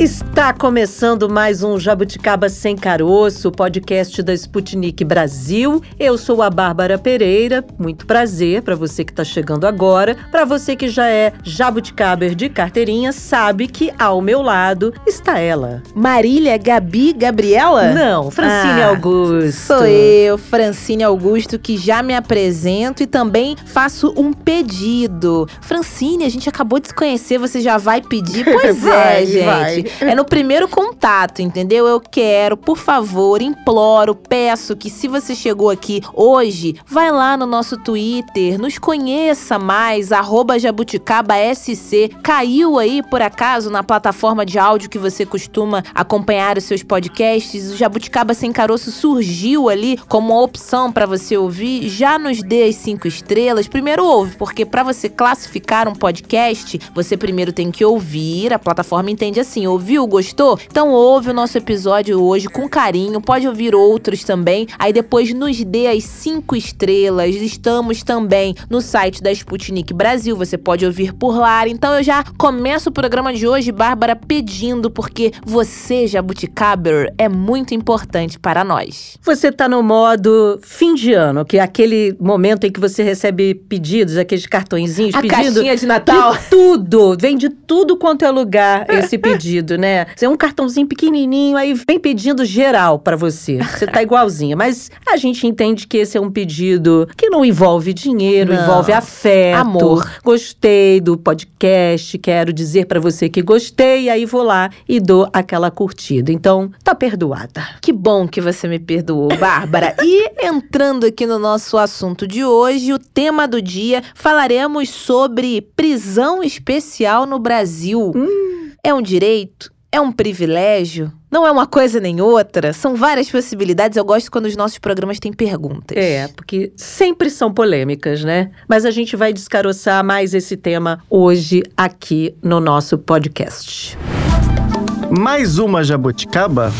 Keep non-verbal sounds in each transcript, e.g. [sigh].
Está começando mais um Jabuticaba Sem Caroço, podcast da Sputnik Brasil. Eu sou a Bárbara Pereira, muito prazer para você que está chegando agora. Para você que já é jabuticaber de carteirinha, sabe que ao meu lado está ela. Marília Gabi Gabriela? Não, Francine ah, Augusto. Sou eu, Francine Augusto, que já me apresento e também faço um pedido. Francine, a gente acabou de se conhecer, você já vai pedir? [laughs] Pois vai, é, gente. Vai. É no primeiro contato, entendeu? Eu quero, por favor, imploro, peço que se você chegou aqui hoje, vai lá no nosso Twitter, nos conheça mais, arroba jabuticabasc. Caiu aí, por acaso, na plataforma de áudio que você costuma acompanhar os seus podcasts, o Jabuticaba Sem Caroço surgiu ali como uma opção para você ouvir. Já nos dê as cinco estrelas. Primeiro ouve, porque para você classificar um podcast, você primeiro tem que ouvir. A plataforma entende assim, ouviu, gostou? Então ouve o nosso episódio hoje com carinho, pode ouvir outros também. Aí depois nos dê as cinco estrelas. Estamos também no site da Sputnik Brasil, você pode ouvir por lá. Então eu já começo o programa de hoje, Bárbara, pedindo, porque você, Jabuticaber, é muito importante para nós. Você tá no modo fim de ano, que é aquele momento em que você recebe pedidos, aqueles cartõezinhos A pedindo. caixinha de Natal. De tudo, vem de tudo quanto é lugar esse [laughs] pedido, né? É um cartãozinho pequenininho, aí vem pedindo geral para você. Você tá [laughs] igualzinha. Mas a gente entende que esse é um pedido que não envolve dinheiro, Não. envolve afeto. Amor. Gostei do podcast, quero dizer para você que gostei, aí vou lá e dou aquela curtida. Então, tá perdoada. Que bom que você me perdoou, Bárbara. [laughs] E entrando aqui no nosso assunto de hoje, o tema do dia, falaremos sobre prisão especial no Brasil. É um direito? É um privilégio? Não é uma coisa nem outra? São várias possibilidades. Eu gosto quando os nossos programas têm perguntas. É, porque sempre são polêmicas, né? Mas a gente vai descaroçar mais esse tema hoje aqui no nosso podcast. Mais uma jabuticaba?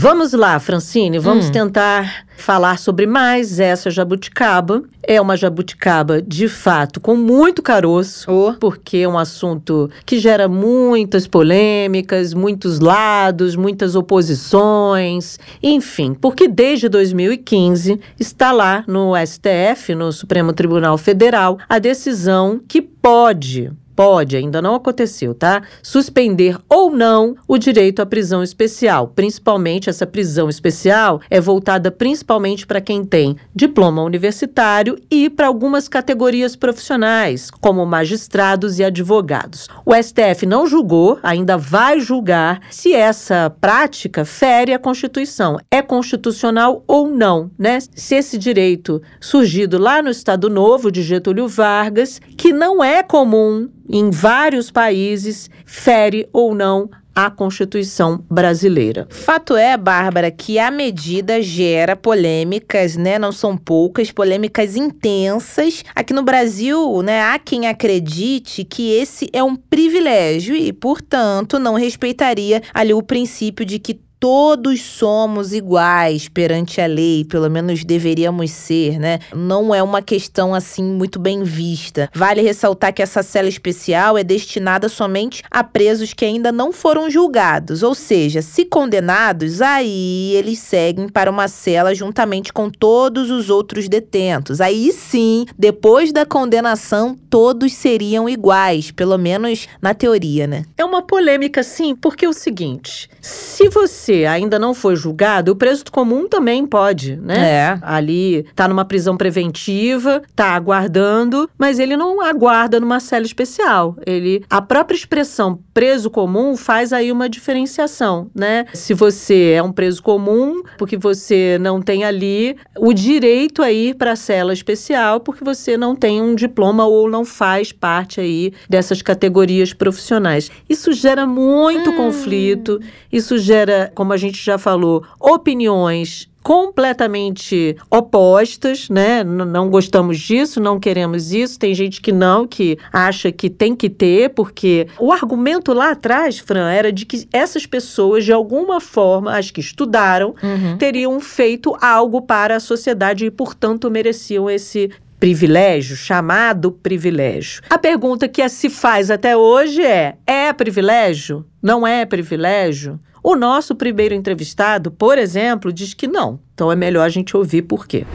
Vamos lá, Francine, vamos Hum. tentar falar sobre mais essa jabuticaba. É uma jabuticaba, de fato, com muito caroço. Ô. Porque é um assunto que gera muitas polêmicas, muitos lados, muitas oposições, enfim, porque desde 2015 está lá no STF, no Supremo Tribunal Federal, a decisão que pode pode, ainda não aconteceu, tá? Suspender ou não o direito à prisão especial. Principalmente essa prisão especial é voltada principalmente para quem tem diploma universitário e para algumas categorias profissionais, como magistrados e advogados. O STF não julgou, ainda vai julgar se essa prática fere a Constituição. É constitucional ou não, né? Se esse direito surgido lá no Estado Novo de Getúlio Vargas, que não é comum em vários países, fere ou não a Constituição brasileira. Fato é, Bárbara, que a medida gera polêmicas, né? Não são poucas, polêmicas intensas. Aqui no Brasil, né, há quem acredite que esse é um privilégio e, portanto, não respeitaria ali o princípio de que todos somos iguais perante a lei, pelo menos deveríamos ser, né? Não é uma questão assim muito bem vista. Vale ressaltar que essa cela especial é destinada somente a presos que ainda não foram julgados, ou seja, se condenados, aí eles seguem para uma cela juntamente com todos os outros detentos. Aí sim, depois da condenação, todos seriam iguais, pelo menos na teoria, né? É uma polêmica, sim, porque é o seguinte: se você ainda não foi julgado, o preso comum também pode, né? É. Ali tá numa prisão preventiva, tá aguardando, mas ele não aguarda numa cela especial. Ele, a própria expressão preso comum faz aí uma diferenciação, né? Se você é um preso comum, porque você não tem ali o direito a ir para a cela especial, porque você não tem um diploma ou não faz parte aí dessas categorias profissionais. Isso gera muito conflito, isso gera, como a gente já falou, opiniões completamente opostas, né? N não gostamos disso, não queremos isso. Tem gente que não, que acha que tem que ter, porque o argumento lá atrás, Fran, era de que essas pessoas, de alguma forma, as que estudaram, uhum. teriam feito algo para a sociedade e, portanto, mereciam esse privilégio, chamado privilégio. A pergunta que se faz até hoje é: é privilégio? Não é privilégio? O nosso primeiro entrevistado, por exemplo, diz que não. Então é melhor a gente ouvir por quê.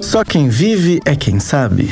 Só quem vive é quem sabe.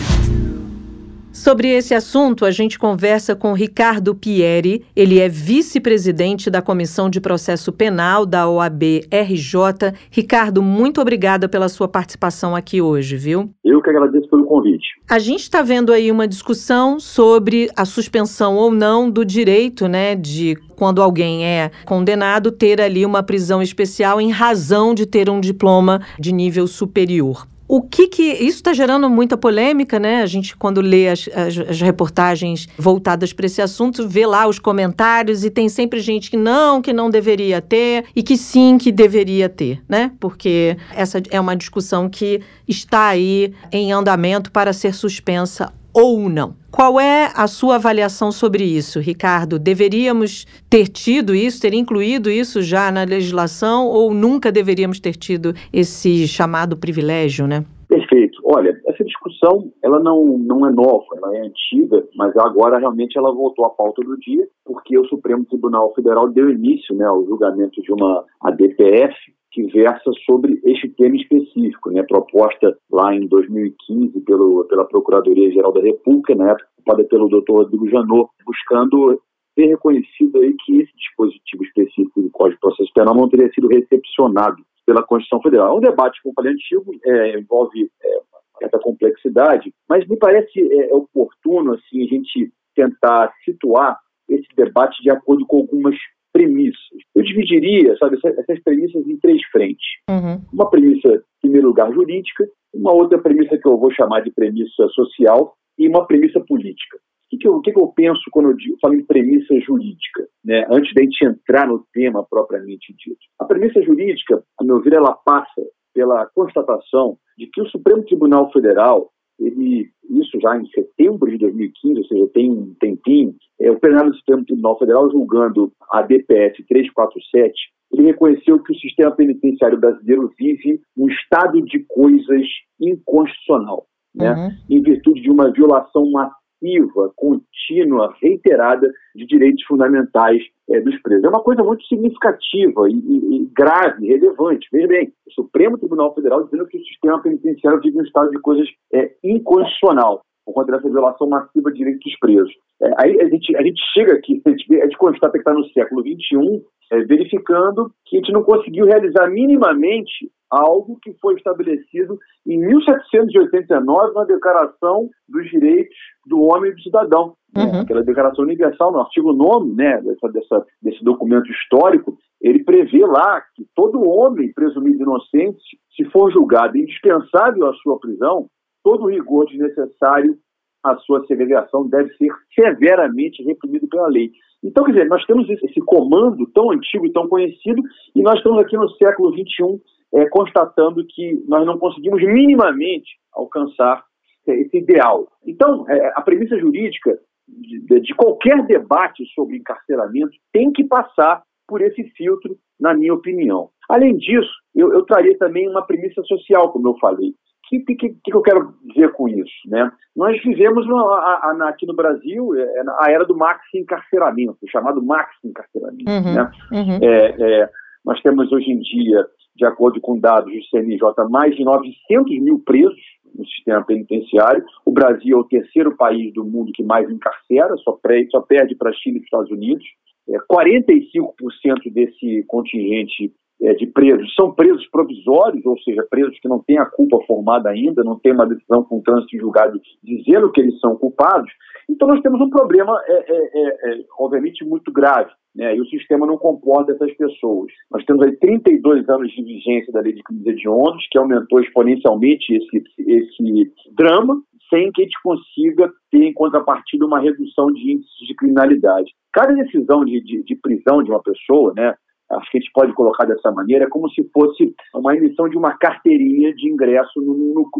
Sobre esse assunto, a gente conversa com Ricardo Pieri. Ele é vice-presidente da Comissão de Processo Penal da OAB RJ. Ricardo, muito obrigada pela sua participação aqui hoje, viu? Eu que agradeço pelo convite. A gente está vendo aí uma discussão sobre a suspensão ou não do direito, né, de quando alguém é condenado ter ali uma prisão especial em razão de ter um diploma de nível superior. O que que. Isso está gerando muita polêmica, né? A gente, quando lê as, as, as reportagens voltadas para esse assunto, vê lá os comentários e tem sempre gente que não, que não deveria ter e que sim, que deveria ter, né? Porque essa é uma discussão que está aí em andamento para ser suspensa ou não. Qual é a sua avaliação sobre isso, Ricardo? Deveríamos ter tido isso, ter incluído isso já na legislação ou nunca deveríamos ter tido esse chamado privilégio, né? Perfeito. Olha, essa discussão, ela não, não é nova, ela é antiga, mas agora realmente ela voltou à pauta do dia, porque o Supremo Tribunal Federal deu início né, ao julgamento de uma ADPF, que versa sobre este tema específico, né, proposta lá em 2015 pelo, pela Procuradoria-Geral da República, na época ocupada pelo doutor Rodrigo Janot, buscando ter reconhecido aí que esse dispositivo específico do Código de Processo Penal não teria sido recepcionado pela Constituição Federal. É um debate, como falei, antigo, é, envolve é, certa complexidade, mas me parece é, oportuno assim, a gente tentar situar esse debate de acordo com algumas premissas. Eu dividiria, sabe, essas premissas em três frentes. Uhum. Uma premissa, em primeiro lugar, jurídica, uma outra premissa que eu vou chamar de premissa social e uma premissa política. O que, que, eu, que, que eu penso quando eu, digo, falo em premissa jurídica, né, antes da gente entrar no tema propriamente dito? A premissa jurídica, a meu ver, ela passa pela constatação de que o Supremo Tribunal Federal ele, isso já em setembro de 2015, ou seja, tem um tempinho, é, o plenário do Supremo Tribunal Federal, julgando a DPF 347, ele reconheceu que o sistema penitenciário brasileiro vive um estado de coisas inconstitucional, né? Uhum. em virtude de uma violação massiva massiva, contínua, reiterada de direitos fundamentais é, dos presos. É uma coisa muito significativa e, e, e, grave, relevante. Veja bem, o Supremo Tribunal Federal dizendo que o sistema penitenciário vive um estado de coisas é, inconstitucional por conta dessa violação massiva de direitos dos presos. É, aí a gente, a gente chega aqui, a gente, a gente constata que está no século XXI, é, verificando que a gente não conseguiu realizar minimamente algo que foi estabelecido em 1789 na Declaração dos Direitos do Homem e do Cidadão. Né? Uhum. Aquela Declaração Universal, no artigo 9 né, dessa, dessa, desse documento histórico, ele prevê lá que todo homem presumido inocente, se for julgado indispensável à sua prisão, todo rigor desnecessário à sua segregação deve ser severamente reprimido pela lei. Então, quer dizer, nós temos esse comando tão antigo e tão conhecido, e nós estamos aqui no século XXI é, constatando que nós não conseguimos minimamente alcançar esse ideal. Então, é, a premissa jurídica de, de, qualquer debate sobre encarceramento tem que passar por esse filtro, na minha opinião. Além disso, eu, eu traria também uma premissa social, como eu falei. O que, que, que, eu quero dizer com isso? Né? Nós vivemos a, a, aqui no Brasil é, a era do maxi-encarceramento, chamado maxi-encarceramento. Uhum, né? uhum. É, é, nós temos hoje em dia, de acordo com dados do CNJ, mais de 900 mil presos no sistema penitenciário. O Brasil é o terceiro país do mundo que mais encarcera, só, só perde para a China e Estados Unidos. É, 45% desse contingente é, de presos são presos provisórios, ou seja, presos que não têm a culpa formada ainda, não tem uma decisão com trânsito julgado dizendo que eles são culpados. Então nós temos um problema, é, é, é, é obviamente, muito grave. Né, e o sistema não comporta essas pessoas. Nós temos aí 32 anos de vigência da lei de crimes hediondos, que aumentou exponencialmente esse, esse drama, sem que a gente consiga ter em contrapartida uma redução de índices de criminalidade. Cada decisão de, de, de prisão de uma pessoa, né, acho que a gente pode colocar dessa maneira, como se fosse uma emissão de uma carteirinha de ingresso no, no,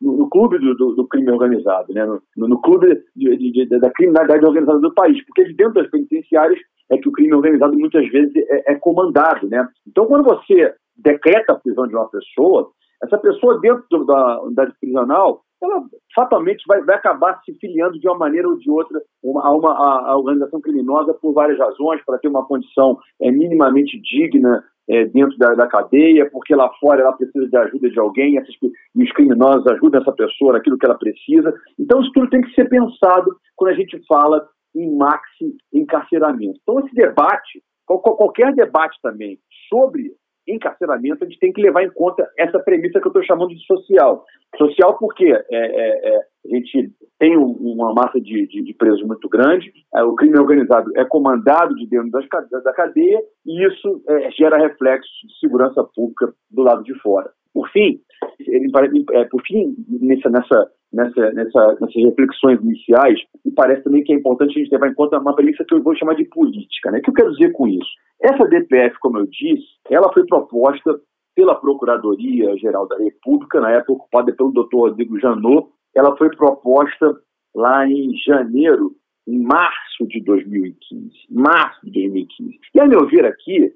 no, no clube do, do, do, crime organizado, né? no, clube de, de, de, da criminalidade organizada do país, porque de dentro das penitenciárias é que o crime organizado muitas vezes é, é comandado. Né? Então, quando você decreta a prisão de uma pessoa, essa pessoa dentro da unidade prisional, ela fatalmente vai, vai acabar se filiando de uma maneira ou de outra uma, a uma a, a organização criminosa por várias razões, para ter uma condição é, minimamente digna é, dentro da, da, cadeia, porque lá fora ela precisa de ajuda de alguém essas, e os criminosos ajudam essa pessoa naquilo que ela precisa. Então isso tudo tem que ser pensado quando a gente fala em maxi encarceramento. Então esse debate, qualquer debate também sobre encarceramento, a gente tem que levar em conta essa premissa que eu estou chamando de social. Social porque é, é, é, a gente tem uma massa de, de, de presos muito grande, é, o crime organizado é comandado de dentro das, da cadeia e isso é, gera reflexos de segurança pública do lado de fora. Por fim, ele, é, por fim nessa, nessa, nessa, nessa, nessas reflexões iniciais, me parece também que é importante a gente levar em conta uma premissa que eu vou chamar de política. Né? O que eu quero dizer com isso? Essa DPF, como eu disse, ela foi proposta pela Procuradoria-Geral da República, na época ocupada pelo doutor Rodrigo Janot. Ela foi proposta lá em janeiro, em março de 2015. Março de 2015. E, a meu ver aqui,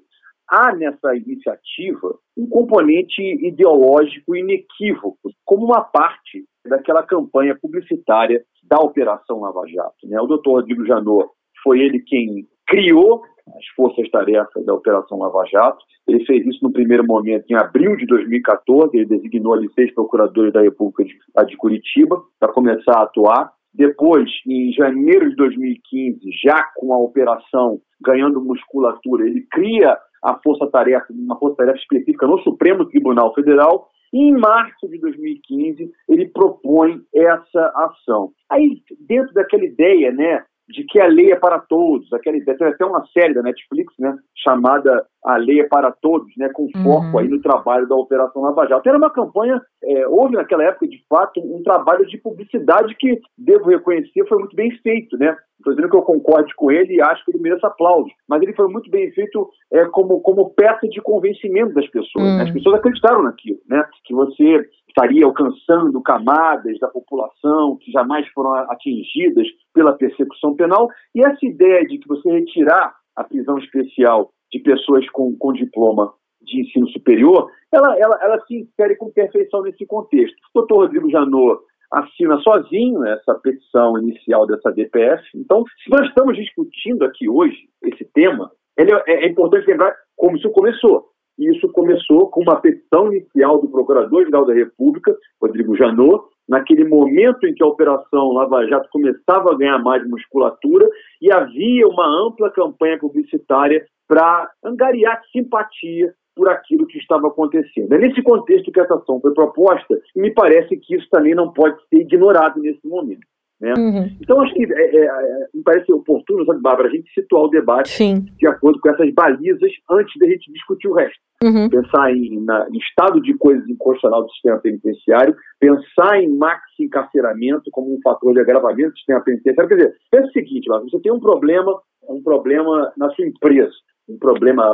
há nessa iniciativa um componente ideológico inequívoco, como uma parte daquela campanha publicitária da Operação Lava Jato. Né? O doutor Rodrigo Janot foi ele quem criou as forças-tarefas da Operação Lava Jato. Ele fez isso no primeiro momento em abril de 2014, ele designou ali seis procuradores da República de, de Curitiba para começar a atuar. Depois, em janeiro de 2015, já com a operação ganhando musculatura, ele cria a força-tarefa, uma força-tarefa específica no Supremo Tribunal Federal, em março de 2015 ele propõe essa ação. Aí, dentro daquela ideia, né, de que a lei é para todos, aquela ideia, tem até uma série da Netflix, né, chamada A Lei é para Todos, né, com foco uhum. aí no trabalho da Operação Lava Jato. Era uma campanha, é, houve naquela época, de fato, um trabalho de publicidade que, devo reconhecer, foi muito bem feito, né, Estou dizendo que eu concorde com ele e acho que ele merece aplausos. Mas ele foi muito bem feito é, como, como peça de convencimento das pessoas. Né? As pessoas acreditaram naquilo, né? Que você estaria alcançando camadas da população que jamais foram atingidas pela persecução penal. E essa ideia de que você retirar a prisão especial de pessoas com, com diploma de ensino superior, ela, ela, ela se insere com perfeição nesse contexto. O doutor Rodrigo Janot assina sozinho essa petição inicial dessa DPF. Então, se nós estamos discutindo aqui hoje esse tema, é, é, importante lembrar como isso começou. E isso começou com uma petição inicial do Procurador-Geral da República, Rodrigo Janot, naquele momento em que a Operação Lava Jato começava a ganhar mais musculatura e havia uma ampla campanha publicitária para angariar simpatia por aquilo que estava acontecendo. É nesse contexto que essa ação foi proposta e me parece que isso também não pode ser ignorado nesse momento. Né? Uhum. Então, acho que é, é, é, me parece oportuno, sabe, Bárbara, a gente situar o debate Sim. de acordo com essas balizas antes da gente discutir o resto. Uhum. Pensar em, na, em, estado de coisas inconstitucional do sistema penitenciário, pensar em maxi encarceramento como um fator de agravamento do sistema penitenciário. Quer dizer, pensa o seguinte, Bárbara, você tem um problema, um problema na sua empresa, um problema,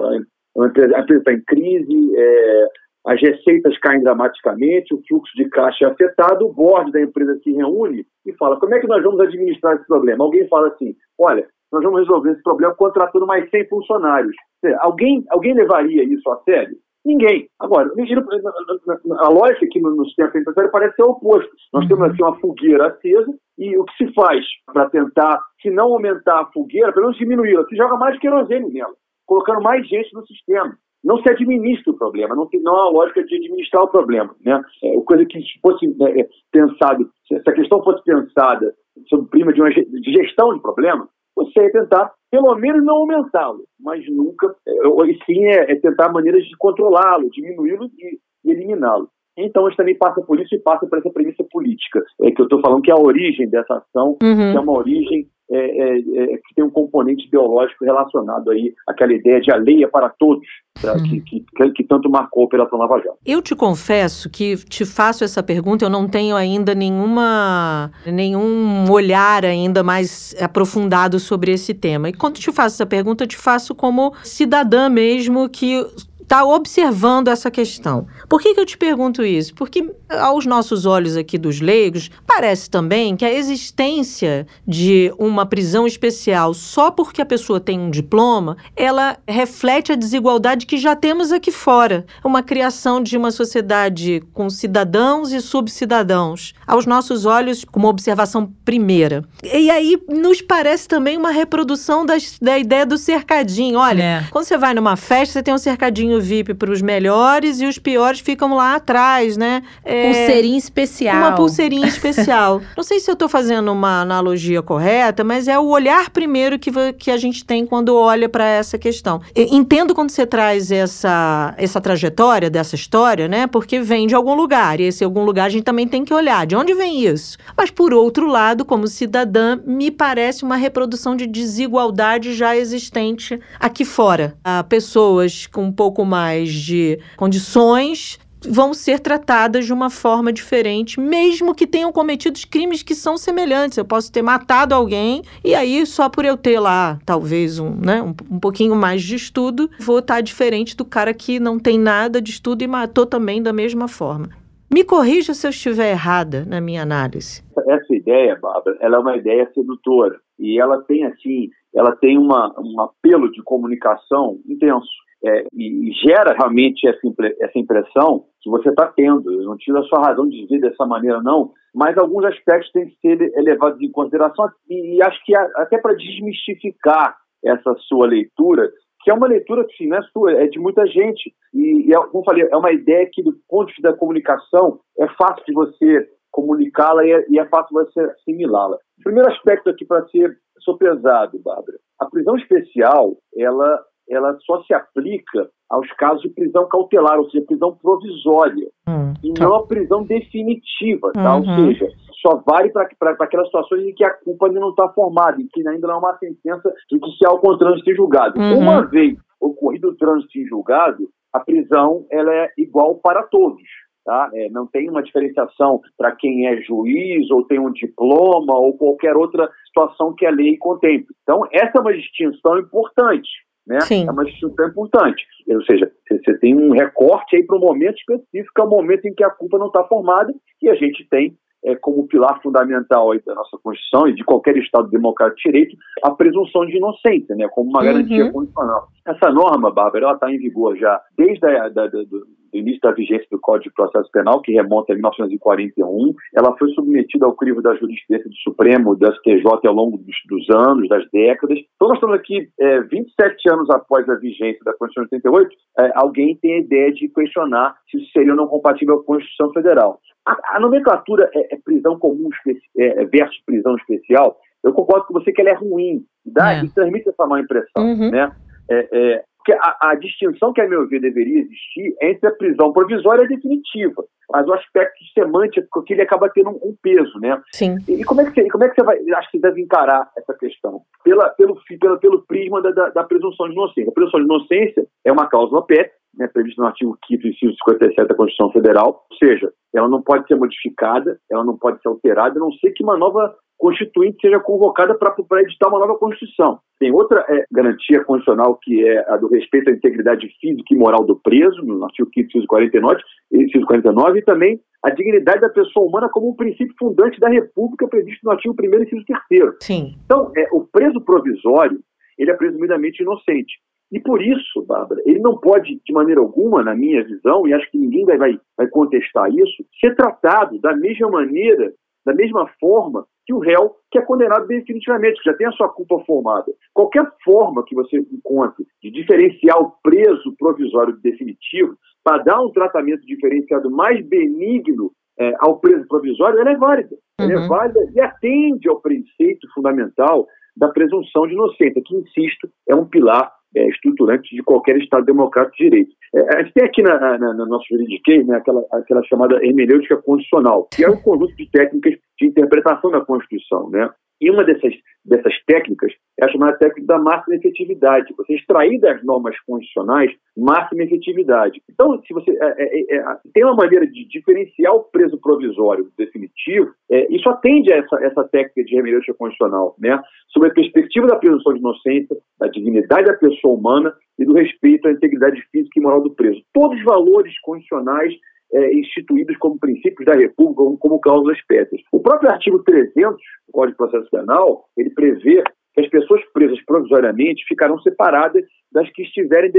a empresa está em crise, é, as receitas caem dramaticamente, o fluxo de caixa é afetado, o board da empresa se reúne e fala: como é que nós vamos administrar esse problema? Alguém fala assim: olha, nós vamos resolver esse problema contratando mais 100 funcionários. Alguém, alguém levaria isso a sério? Ninguém. Agora, a lógica aqui no, sistema penitenciário parece ser o oposto. Nós temos aqui uma fogueira acesa e o que se faz para tentar, se não aumentar a fogueira, pelo menos diminuí-la? Se joga mais querosene nela, colocando mais gente no sistema não se administra o problema, não, tem, não há lógica de administrar o problema. Né? É, coisa que fosse é, é pensado, se a questão fosse pensada sob prima de uma de gestão de problema, você ia tentar, pelo menos, não aumentá-lo, mas nunca, é, e sim é, é tentar maneiras de controlá-lo, diminuí-lo e eliminá-lo. Então, a gente também passa por isso e passa por essa premissa política, é, que eu estou falando que é a origem dessa ação, uhum. que é uma origem é, é, é, que tem um componente ideológico relacionado aí àquela ideia de a lei é para todos, tá? uhum. que, que, que, tanto marcou a Operação Lava Jato. Eu te confesso que te faço essa pergunta, eu não tenho ainda nenhuma, nenhum olhar ainda mais aprofundado sobre esse tema. E quando te faço essa pergunta, eu te faço como cidadã mesmo que está observando essa questão. Por que, que eu te pergunto isso? Porque, aos nossos olhos aqui dos leigos, parece também que a existência de uma prisão especial só porque a pessoa tem um diploma, ela reflete a desigualdade que já temos aqui fora. Uma criação de uma sociedade com cidadãos e subcidadãos. Aos nossos olhos, como observação primeira. E aí, nos parece também uma reprodução das, da ideia do cercadinho. Olha, é. quando você vai numa festa, você tem um cercadinho VIP para os melhores e os piores ficam lá atrás, né? É, pulseirinha especial. Uma pulseirinha especial. [laughs] Não sei se eu estou fazendo uma analogia correta, mas é o olhar primeiro que, que a gente tem quando olha para essa questão. Eu entendo quando você traz essa, essa trajetória dessa história, né? Porque vem de algum lugar. E esse algum lugar a gente também tem que olhar. De onde vem isso? Mas, por outro lado, como cidadã, me parece uma reprodução de desigualdade já existente aqui fora. Há pessoas com um pouco mais de condições vão ser tratadas de uma forma diferente, mesmo que tenham cometido crimes que são semelhantes. Eu posso ter matado alguém e aí só por eu ter lá talvez um, né, um, um pouquinho mais de estudo, vou estar diferente do cara que não tem nada de estudo e matou também da mesma forma. Me corrija se eu estiver errada na minha análise. Essa ideia, Bárbara, ela é uma ideia sedutora e ela tem assim, ela tem uma, um apelo de comunicação intenso é, e, gera realmente essa, essa impressão que você está tendo. Eu não tiro a sua razão de dizer dessa maneira, não, mas alguns aspectos têm que ser levados em consideração e, e acho que até para desmistificar essa sua leitura, que é uma leitura que não é sua, é de muita gente. E, e é, como falei, é uma ideia que, do ponto de vista da comunicação, é fácil de você comunicá-la e, é, e é fácil você assiminá-la. O primeiro aspecto aqui para ser sopesado, Bárbara. A prisão especial, ela ela só se aplica aos casos de prisão cautelar, ou seja, prisão provisória, hum, e tá. não a prisão definitiva, tá? Uhum. Ou seja, só vale para aquelas situações em que a culpa ainda não está formada, em que ainda não há uma sentença judicial com o trânsito em julgado. Uhum. Uma vez ocorrido o trânsito em julgado, a prisão ela é igual para todos. Tá? É, não tem uma diferenciação para quem é juiz ou tem um diploma ou qualquer outra situação que a lei contemple. Então, essa é uma distinção importante né? Sim. É uma distinção importante. Ou seja, você tem um recorte aí para um momento específico, é o momento em que a culpa não está formada, e a gente tem é, como pilar fundamental aí da nossa Constituição e de qualquer Estado democrático de direito a presunção de inocência, né, como uma garantia uhum. constitucional. Essa norma, Bárbara, ela está em vigor já desde a, da, da, do, do início da vigência do Código de Processo Penal, que remonta a 1941. Ela foi submetida ao crivo da jurisprudência do Supremo, do STJ, ao longo dos, dos anos, das décadas. Então, nós estamos aqui, é, 27 anos após a vigência da Constituição de 88, é, alguém tem a ideia de questionar se isso seria ou não compatível com a Constituição Federal. A, a nomenclatura é, é prisão comum é, versus prisão especial. Eu concordo com você que ela é ruim, dá, é. e transmite essa má impressão, uhum. né? É, é, porque a, a, distinção que, a meu ver, deveria existir é entre a prisão provisória e a definitiva. Mas o aspecto semântico que ele acaba tendo um, um peso, né? Sim. E, e, como, é que você, como é que você vai. Acho que você deve encarar essa questão? Pela, pelo, pelo, pelo prisma da, da, da presunção de inocência. A presunção de inocência é uma cláusula PET, né, prevista no artigo 5 inciso 57 da Constituição Federal, ou seja, ela não pode ser modificada, ela não pode ser alterada, a não ser que uma nova constituinte seja convocada para editar uma nova Constituição. Tem outra é, garantia constitucional que é a do respeito à integridade física e moral do preso, no artigo 5 inciso 49, inciso 49 e também a dignidade da pessoa humana como um princípio fundante da República previsto no artigo 1 inciso 3 Sim. Então, é, o preso provisório, ele é presumidamente inocente. E por isso, Bárbara, ele não pode, de maneira alguma, na minha visão, e acho que ninguém vai, vai contestar isso, ser tratado da mesma maneira, da mesma forma que o réu que é condenado definitivamente, que já tem a sua culpa formada. Qualquer forma que você encontre de diferenciar o preso provisório definitivo para dar um tratamento diferenciado mais benigno é, ao preso provisório, ela é válida. Uhum. Ela é uhum. válida e atende ao preceito fundamental da presunção de inocência, que, insisto, é um pilar é, estruturante de qualquer Estado democrático de direito. É, a gente tem aqui na, na, na nosso juridiquês né, aquela, aquela chamada hermenêutica constitucional, que é um conjunto de técnicas de interpretação da Constituição. Né? E uma dessas, dessas técnicas é a chamada técnica da máxima efetividade. Você extrair das normas constitucionais máxima efetividade. Então, se você é, é, é, tem uma maneira de diferenciar o preso provisório definitivo, é, isso atende a essa, essa técnica de hermenêutica constitucional, né? Sob a perspectiva da presunção de inocência, da dignidade da pessoa humana e do respeito à integridade física e moral do preso. Todos os valores constitucionais é, instituídos como princípios da República, como, como cláusulas pétreas. O próprio artigo 300 do Código de Processo Penal, ele prevê que as pessoas presas provisoriamente ficarão separadas das que estiverem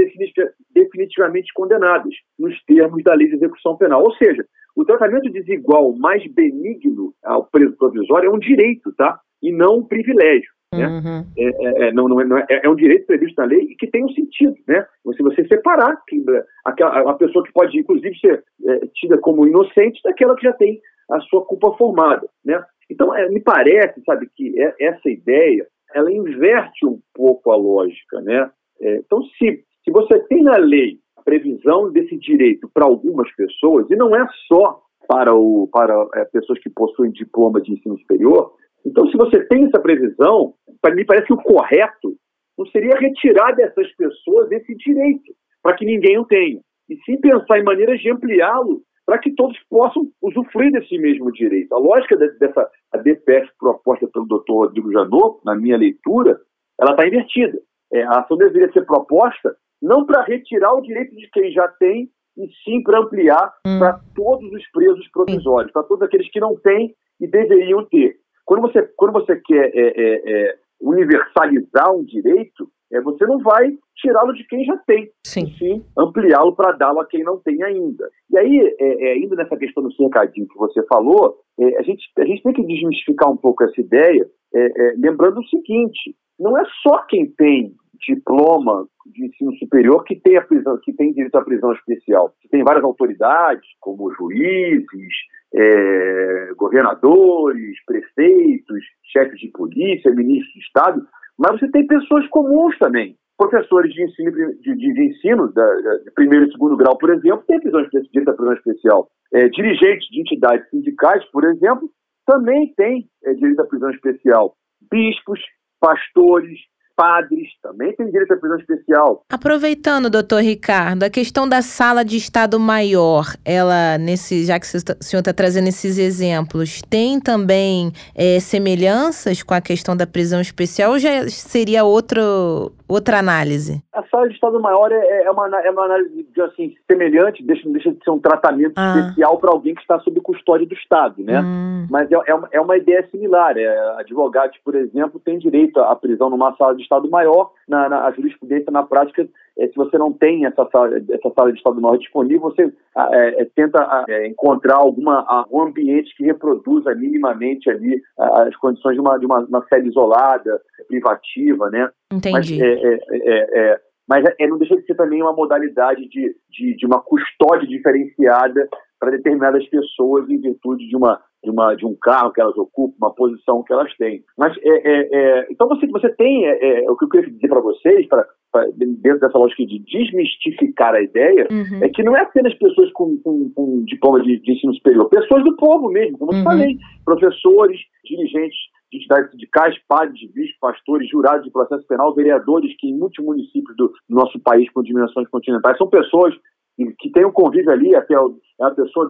definitivamente condenadas, nos termos da lei de execução penal. Ou seja, o tratamento desigual mais benigno ao preso provisório é um direito, tá? E não um privilégio. Né? Uhum. É, é, é não, não, é, não é, é, um direito previsto na lei e que tem um sentido, né? Se você separar que, aquela, a pessoa que pode, inclusive, ser é, tida como inocente daquela que já tem a sua culpa formada, né? Então, é, me parece, sabe, que essa ideia, ela inverte um pouco a lógica, né? então, se, se você tem na lei a previsão desse direito para algumas pessoas, e não é só para, o, para pessoas que possuem diploma de ensino superior, então, se você tem essa previsão, para mim parece que o correto não seria retirar dessas pessoas esse direito, para que ninguém o tenha, e sim pensar em maneiras de ampliá-lo para que todos possam usufruir desse mesmo direito. A lógica dessa a DPF proposta pelo doutor Rodrigo Janot, na minha leitura, ela está invertida. É, a ação deveria ser proposta não para retirar o direito de quem já tem, e sim para ampliar hum. para todos os presos provisórios, para todos aqueles que não têm e deveriam ter. Quando você, quando você quer é, é, é, universalizar um direito, é, você não vai tirá-lo de quem já tem, sim, sim ampliá-lo para dá-lo a quem não tem ainda. E aí, é, é, ainda nessa questão do cercadinho que você falou, é, a, gente, a gente tem que desmistificar um pouco essa ideia, lembrando o seguinte: não é só quem tem diploma de ensino superior que tem, a prisão, que tem direito à prisão especial. Tem várias autoridades, como juízes, é, governadores, prefeitos, chefes de polícia, ministros de Estado, mas você tem pessoas comuns também. Professores de ensino, de, de ensino da, de primeiro e segundo grau, por exemplo, têm prisão, à prisão especial. É, dirigentes de entidades sindicais, por exemplo, também têm é, direito à prisão especial. Bispos, pastores, padres também têm direito à prisão especial. Aproveitando, doutor Ricardo, a questão da sala de Estado Maior, ela, nesse, já que tá, o senhor está trazendo esses exemplos, tem também é, semelhanças com a questão da prisão especial ou já seria outro, outra análise? A sala de Estado Maior é, é, uma, é uma análise assim, semelhante, deixa, deixa de ser um tratamento ah. especial para alguém que está sob custódia do Estado, né? Hum. Mas é, é, uma, é uma ideia similar. É, advogados, por exemplo, têm direito à prisão numa sala de Estado Maior, na, na a jurisprudência, na prática, se você não tem essa sala, essa sala de Estado Maior disponível, você é, é tenta é, encontrar alguma, algum ambiente que reproduza minimamente ali as condições de uma, de uma, uma sede isolada, privativa, né? Entendi. Mas, é, é, mas não deixa de ser também uma modalidade de, de, de uma custódia diferenciada para determinadas pessoas em virtude de uma de, uma, de um carro que elas ocupam, uma posição que elas têm. Mas é, é, é então você, você tem é, é, o que eu queria dizer para vocês, pra, dentro dessa lógica de desmistificar a ideia, uhum. é que não é apenas pessoas com, com, com diploma de, de, ensino superior, pessoas do povo mesmo, como uhum. eu falei, professores, dirigentes de entidades sindicais, padres, bispos, pastores, jurados de processo penal, vereadores que em muitos municípios do nosso país com dimensões continentais são pessoas que tem um convívio ali, até é uma pessoa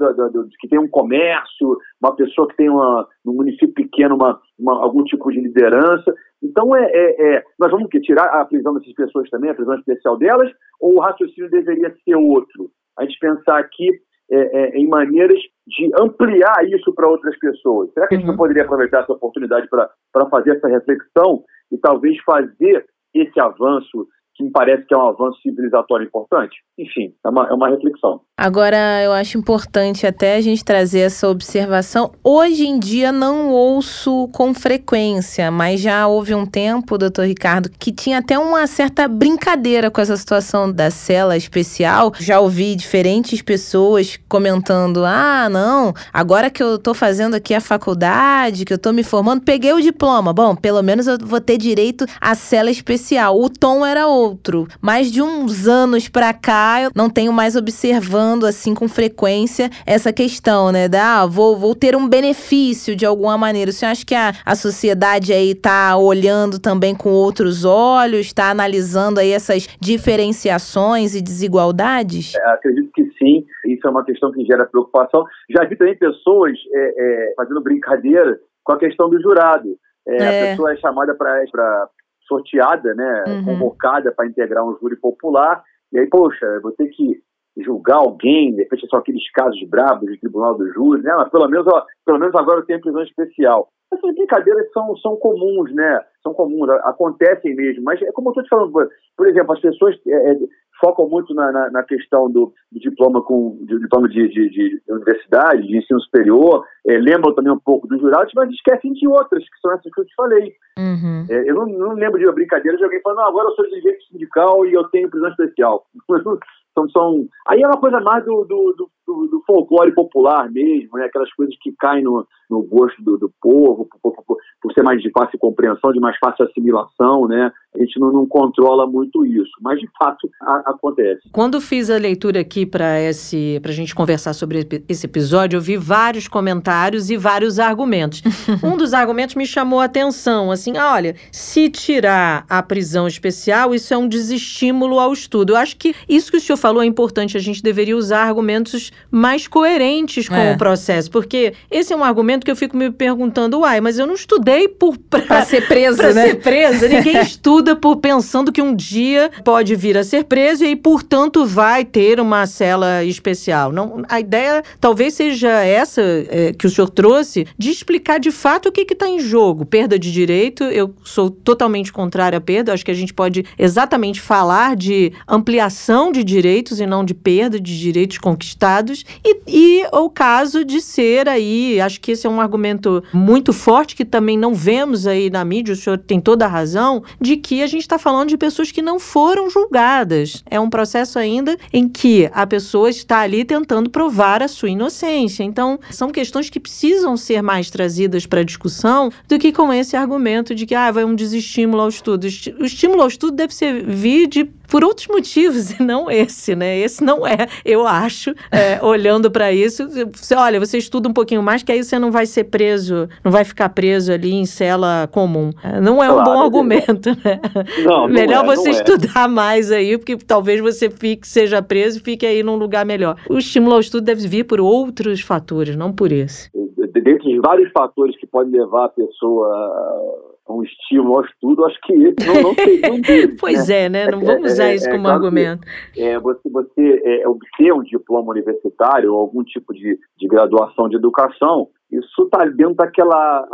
que tem um comércio, uma pessoa que tem uma, num município pequeno uma, uma, algum tipo de liderança. Então, é, é, é, nós vamos que, tirar a prisão dessas pessoas também, a prisão especial delas, ou o raciocínio deveria ser outro? A gente pensar aqui é, é, em maneiras de ampliar isso para outras pessoas. Será que a gente não uhum. poderia aproveitar essa oportunidade para fazer essa reflexão e talvez fazer esse avanço que me parece que é um avanço civilizatório importante. Enfim, é uma, é uma reflexão. Agora, eu acho importante até a gente trazer essa observação. Hoje em dia não ouço com frequência, mas já houve um tempo, doutor Ricardo, que tinha até uma certa brincadeira com essa situação da cela especial. Já ouvi diferentes pessoas comentando: ah, não, agora que eu tô fazendo aqui a faculdade, que eu tô me formando, peguei o diploma. Bom, pelo menos eu vou ter direito à cela especial. O tom era outro. Mais de uns anos pra cá, eu não tenho mais observando colocando assim com frequência essa questão, né? Da ah, vou, vou ter um benefício de alguma maneira. Você acha que a, a sociedade aí tá olhando também com outros olhos, está analisando aí essas diferenciações e desigualdades? É, acredito que sim. Isso é uma questão que gera preocupação. Já vi também pessoas é, é, fazendo brincadeira com a questão do jurado. É, a é. pessoa é chamada para sorteada, né, uhum. convocada para integrar um júri popular, e aí, poxa, vou ter que julgar alguém, de repente são aqueles casos bravos de tribunal do júri, né? Mas pelo menos, ó, pelo menos agora eu tenho prisão especial. Essas brincadeiras são, são comuns, né? São comuns, acontecem mesmo. Mas é como eu estou te falando, por exemplo, as pessoas é, é, focam muito na, na, na questão do, do, diploma com de, diploma de, de, de, universidade, de ensino superior, é, lembram também um pouco dos jurados, mas esquecem de outras, que são essas que eu te falei. Uhum. É, eu não, não, lembro de uma brincadeira de alguém falando, não, agora eu sou dirigente sindical e eu tenho prisão especial. [laughs] São, são... Aí é uma coisa mais do, do, do, do, folclore popular mesmo, né? aquelas coisas que caem no, no gosto do, do povo, por, por, por, ser mais de fácil compreensão, de mais fácil assimilação, né? A gente não, não controla muito isso, mas de fato a, acontece. Quando fiz a leitura aqui para esse para a gente conversar sobre esse episódio, eu vi vários comentários e vários argumentos. [laughs] um dos argumentos me chamou a atenção, assim, ah, olha, se tirar a prisão especial, isso é um desestímulo ao estudo. Eu acho que isso que o senhor falou é importante. A gente deveria usar argumentos mais coerentes com é. o processo, porque esse é um argumento que eu fico me perguntando, uai, mas eu não estudei por para ser presa, pra né? ser presa. Ninguém [laughs] estuda por pensando que um dia pode vir a ser preso e portanto vai ter uma cela especial. Não, a ideia talvez seja essa é, que o senhor trouxe de explicar de fato o que está em jogo. Perda de direito, eu sou totalmente contrária à perda. Acho que a gente pode exatamente falar de ampliação de direitos e não de perda de direitos conquistados. E, e o caso de ser aí, acho que esse é um argumento muito forte que também não vemos aí na mídia, o senhor tem toda a razão, de que a gente está falando de pessoas que não foram julgadas. É um processo ainda em que a pessoa está ali tentando provar a sua inocência. Então, são questões que precisam ser mais trazidas para discussão do que com esse argumento de que ah, vai um desestímulo ao estudo. O estímulo ao estudo deve ser vir de por outros motivos [laughs] e não esse, né? Esse não é, eu acho, é, olhando para isso. Você, olha, você estuda um pouquinho mais, que aí você não vai ser preso, não vai ficar preso ali em cela comum. É, não é claro, um bom argumento, né? Não, melhor não é, você é. estudar é. mais aí, porque talvez você fique, seja preso e fique aí num lugar melhor. O estímulo ao estudo deve vir por outros fatores, não por esse. Dentre os vários fatores que podem levar a pessoa um estímulo ao estudo, acho que esse não, não seria [laughs] um deles. pois né? é, né? Não vamos usar é, isso é, como claro argumento. Que, é, você você é, obter um diploma universitário ou algum tipo de, de graduação de educação, isso está dentro daquela,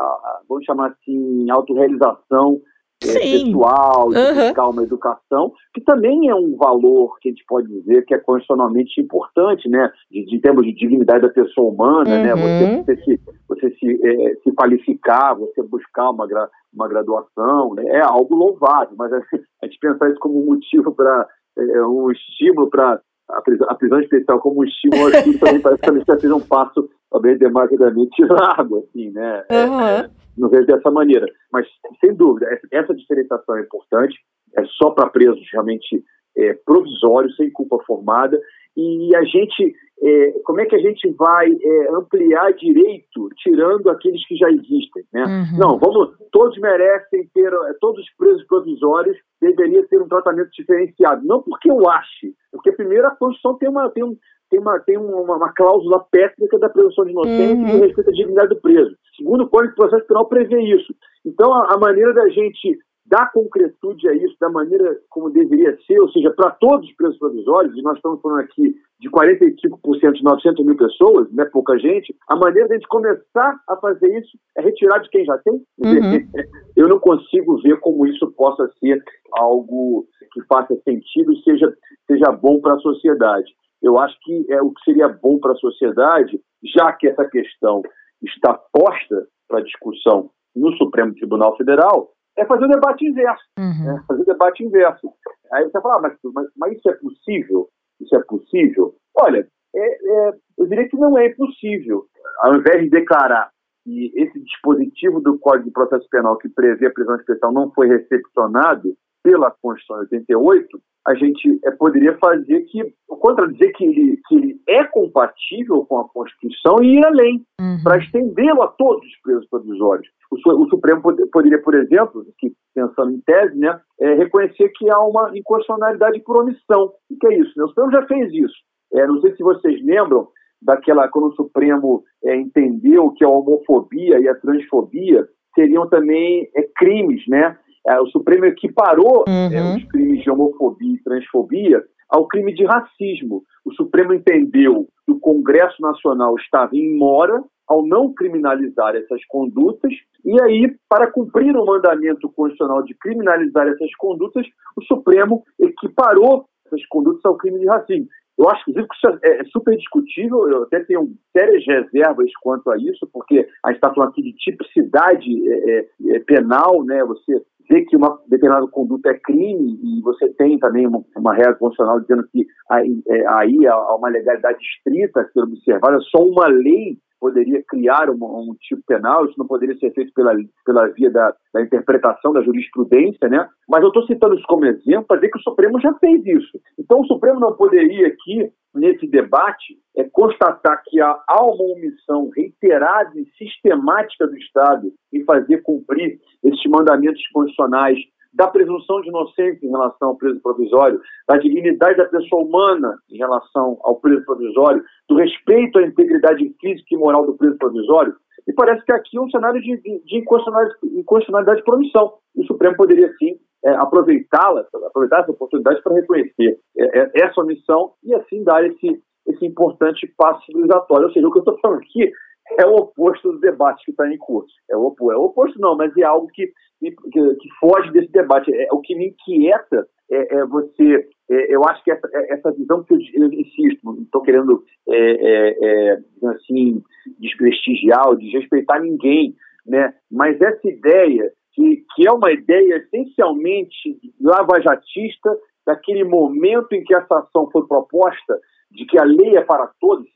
vamos chamar assim, autorrealização é, pessoal, de uhum. buscar uma educação, que também é um valor que a gente pode dizer que é constitucionalmente importante, né? De, de termos de dignidade da pessoa humana, uhum. né? Você, você, se, você se, é, se qualificar, você buscar uma, gra, uma graduação, né? é algo louvável, mas a, a gente pensar isso como um motivo para, é, é, um estímulo para a prisão, a prisão especial como um estímulo ao estudo também parece que a gente já um passo também demasiadamente largo, [laughs] assim, né? Uhum. É, não vejo dessa maneira. Mas, sem dúvida, essa diferenciação é importante, é só para presos realmente é, provisórios, sem culpa formada, e a gente, é, como é que a gente vai é, ampliar direito tirando aqueles que já existem, né? Uhum. Não, vamos, todos merecem ter, é, todos os presos provisórios deveriam ter um tratamento diferenciado, não porque eu ache, porque primeiro a Constituição tem uma, tem um, tem uma, tem uma, uma cláusula pétrica da presunção de inocência uhum. e respeito à dignidade do preso. Segundo o Código de Processo Penal prevê isso. Então, a, a maneira da gente dar concretude a isso da maneira como deveria ser, ou seja, para todos os presos provisórios, e nós estamos falando aqui de 45% de 900 mil pessoas, não é pouca gente, a maneira de a gente começar a fazer isso é retirar de quem já tem. Uhum. [laughs] Eu não consigo ver como isso possa ser algo que faça sentido e seja, seja bom para a sociedade. Eu acho que é o que seria bom para a sociedade, já que essa questão está posta para discussão no Supremo Tribunal Federal, é fazer o debate inverso. Uhum. Né? Fazer o debate inverso. Aí você fala, ah, mas, mas, mas, isso é possível? Isso é possível? Olha, é, é, eu diria que não é impossível. Ao invés de declarar que esse dispositivo do Código de Processo Penal que prevê a prisão especial não foi recepcionado pela Constituição de 88, a gente é, poderia fazer que contradizer que ele, que ele é compatível com a Constituição e ir além, uhum. para estendê-lo a todos os presos provisórios. O, o Supremo poderia, por exemplo, que, pensando em tese, né, é, reconhecer que há uma inconstitucionalidade por omissão. O que é isso? Né? O Supremo já fez isso. É, não sei se vocês lembram daquela quando o Supremo entendeu que a homofobia e a transfobia seriam também crimes, né? É, o Supremo equiparou é, uhum. os crimes de homofobia e transfobia ao crime de racismo. O Supremo entendeu que o Congresso Nacional estava em mora ao não criminalizar essas condutas, e aí, para cumprir o mandamento constitucional de criminalizar essas condutas, o Supremo equiparou essas condutas ao crime de racismo. Eu acho, inclusive, que isso é, é super discutível, eu até tenho sérias reservas quanto a isso, porque a gente está falando aqui de tipicidade é, é, é, penal, né? Você vê que uma determinada conduta é crime e você tem também uma, uma regra constitucional dizendo que aí, é, aí há uma legalidade estrita a ser observada, só uma lei poderia criar um, um, tipo penal, isso não poderia ser feito pela, pela via da, da interpretação da jurisprudência, né? Mas eu estou citando isso como exemplo para dizer que o Supremo já fez isso. Então o Supremo não poderia aqui, nesse debate, é, constatar que há, há uma omissão reiterada e sistemática do Estado em fazer cumprir esses mandamentos constitucionais da presunção de inocência em relação ao preso provisório, da dignidade da pessoa humana em relação ao preso provisório, do respeito à integridade física e moral do preso provisório, e parece que aqui é um cenário de, de, de inconstitucionalidade, por omissão. E o Supremo poderia, sim, é, aproveitá-la, aproveitar essa oportunidade para reconhecer é, é, essa omissão e, assim, dar esse, esse importante passo civilizatório. Ou seja, o que eu estou falando aqui é o oposto do debate que está em curso. É o, é o oposto, não, mas é algo que, que, que foge desse debate. É, o que me inquieta é, é você. É, eu acho que essa, é, essa visão que eu, eu insisto, não estou querendo é, é, assim desprestigiar ou desrespeitar ninguém, né? Mas essa ideia que, que é uma ideia essencialmente lavajatista daquele momento em que essa ação foi proposta de que a lei é para todos,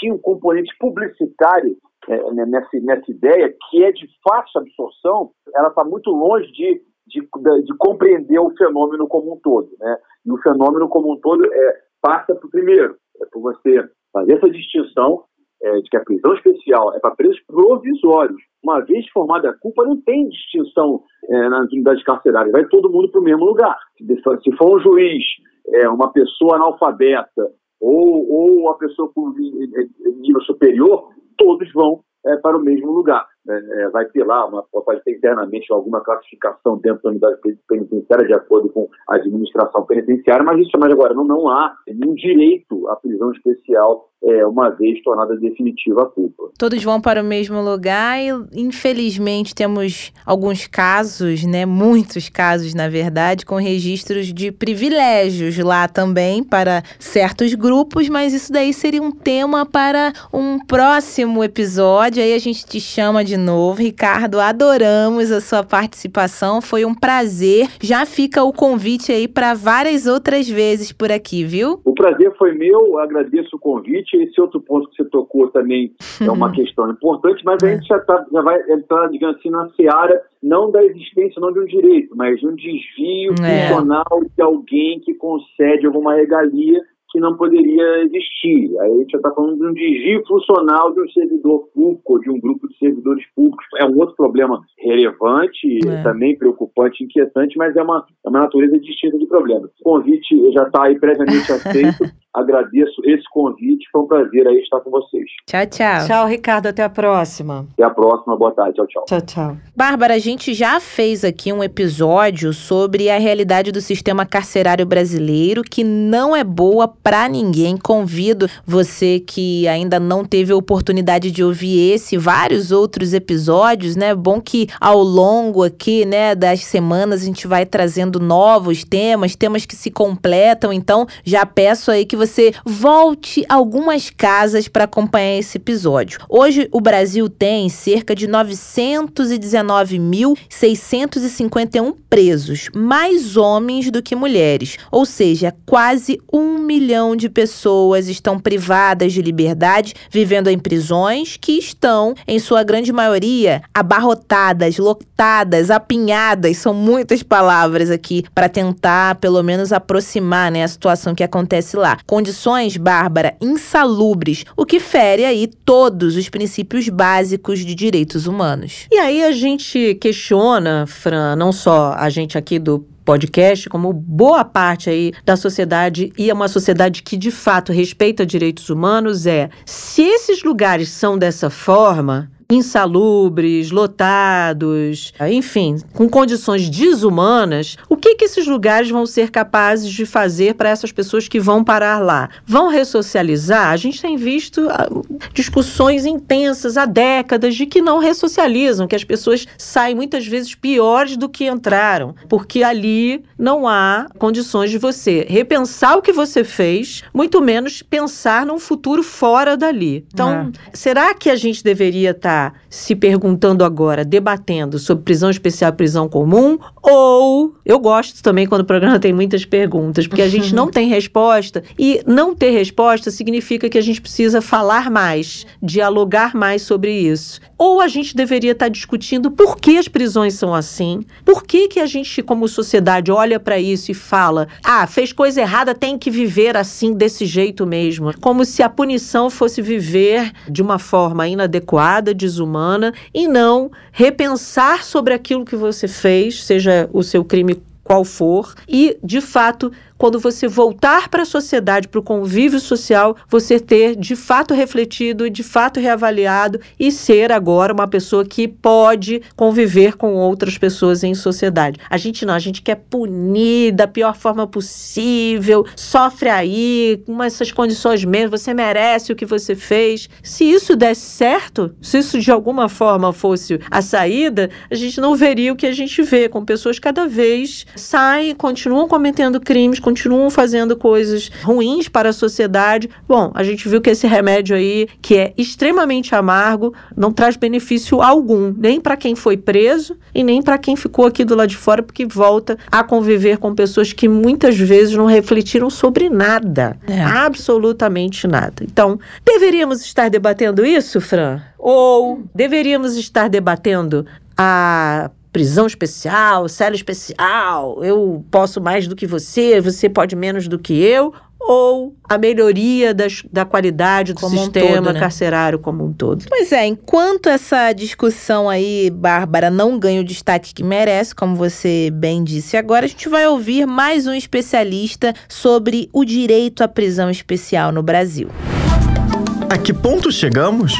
tinha um componente publicitário é, né, nessa, nessa ideia, que é de fácil absorção, ela está muito longe de, de, de, compreender o fenômeno como um todo. Né? E o fenômeno como um todo é, passa por, primeiro, é por você fazer essa distinção é, de que a prisão especial é para presos provisórios. Uma vez formada a culpa, não tem distinção é, nas unidades carcerárias, vai todo mundo para o mesmo lugar. Se for um juiz, é, uma pessoa analfabeta, ou, ou a pessoa com nível superior, todos vão é, para o mesmo lugar. É, é, vai ter lá, uma, pode ter internamente alguma classificação dentro da unidade penitenciária de acordo com a administração penitenciária, mas isso mas agora não, não há nenhum direito à prisão especial é, uma vez tornada definitiva a culpa. Todos vão para o mesmo lugar e, infelizmente, temos alguns casos, né, muitos casos, na verdade, com registros de privilégios lá também para certos grupos, mas isso daí seria um tema para um próximo episódio. Aí a gente te chama de novo. Ricardo, adoramos a sua participação, foi um prazer. Já fica o convite aí para várias outras vezes por aqui, viu? O prazer foi meu, agradeço o convite esse outro ponto que você tocou também é uma questão importante, mas a gente já, tá, já vai entrar, digamos assim, na seara não da existência, não de um direito, mas de um desvio é. funcional de alguém que concede alguma regalia que não poderia existir. Aí a gente já está falando de um desvio funcional de um servidor público, de um grupo de servidores públicos. É um outro problema relevante, é. também preocupante, inquietante, mas é uma, é uma natureza distinta do problema. O convite já está aí previamente aceito. [laughs] Agradeço esse convite, foi um prazer aí estar com vocês. Tchau, tchau. Tchau, Ricardo, até a próxima. Até a próxima, boa tarde, tchau, tchau. Tchau, tchau. Bárbara, a gente já fez aqui um episódio sobre a realidade do sistema carcerário brasileiro, que não é boa para ninguém. Convido você que ainda não teve a oportunidade de ouvir esse, vários outros episódios, né? Bom que ao longo aqui, né, das semanas a gente vai trazendo novos temas, temas que se completam. Então, já peço aí que você volte algumas casas para acompanhar esse episódio. Hoje, o Brasil tem cerca de 919.651 presos, mais homens do que mulheres. Ou seja, quase um milhão de pessoas estão privadas de liberdade, vivendo em prisões que estão, em sua grande maioria, abarrotadas, lotadas, apinhadas. São muitas palavras aqui para tentar, pelo menos, aproximar né, a situação que acontece lá condições, Bárbara, insalubres, o que fere aí todos os princípios básicos de direitos humanos. E aí a gente questiona, Fran, não só a gente aqui do podcast, como boa parte aí da sociedade e é uma sociedade que de fato respeita direitos humanos, é se esses lugares são dessa forma, insalubres, lotados, enfim, com condições desumanas, o que, que esses lugares vão ser capazes de fazer para essas pessoas que vão parar lá? Vão ressocializar? A gente tem visto ah, discussões intensas há décadas de que não ressocializam, que as pessoas saem muitas vezes piores do que entraram, porque ali não há condições de você repensar o que você fez, muito menos pensar num futuro fora dali. Então, é. será que a gente deveria estar tá se perguntando agora, debatendo sobre prisão especial e prisão comum, ou eu gosto também quando o programa tem muitas perguntas, porque a gente não [laughs] tem resposta, e não ter resposta significa que a gente precisa falar mais, dialogar mais sobre isso. Ou a gente deveria estar discutindo por que as prisões são assim, por que, que a gente, como sociedade, olha para isso e fala: ah, fez coisa errada, tem que viver assim, desse jeito mesmo. Como se a punição fosse viver de uma forma inadequada, desumana, e não repensar sobre aquilo que você fez, seja o seu crime qual for, e, de fato, quando você voltar para a sociedade, para o convívio social, você ter de fato refletido, de fato reavaliado e ser agora uma pessoa que pode conviver com outras pessoas em sociedade. A gente não, a gente quer punir da pior forma possível, sofre aí, com essas condições mesmo, você merece o que você fez. Se isso desse certo, se isso de alguma forma fosse a saída, a gente não veria o que a gente vê, com pessoas cada vez saem, continuam cometendo crimes, continuam fazendo coisas ruins para a sociedade. Bom, a gente viu que esse remédio aí, que é extremamente amargo, não traz benefício algum, nem para quem foi preso e nem para quem ficou aqui do lado de fora, porque volta a conviver com pessoas que muitas vezes não refletiram sobre nada. É. Absolutamente nada. Então, deveríamos estar debatendo isso, Fran? Ou deveríamos estar debatendo a prisão especial, cela especial, eu posso mais do que você, você pode menos do que eu, ou a melhoria das, da qualidade do como sistema um todo, né? carcerário como um todo. Pois é, enquanto essa discussão aí, Bárbara, não ganha o destaque que merece, como você bem disse agora, a gente vai ouvir mais um especialista sobre o direito à prisão especial no Brasil. A que ponto chegamos?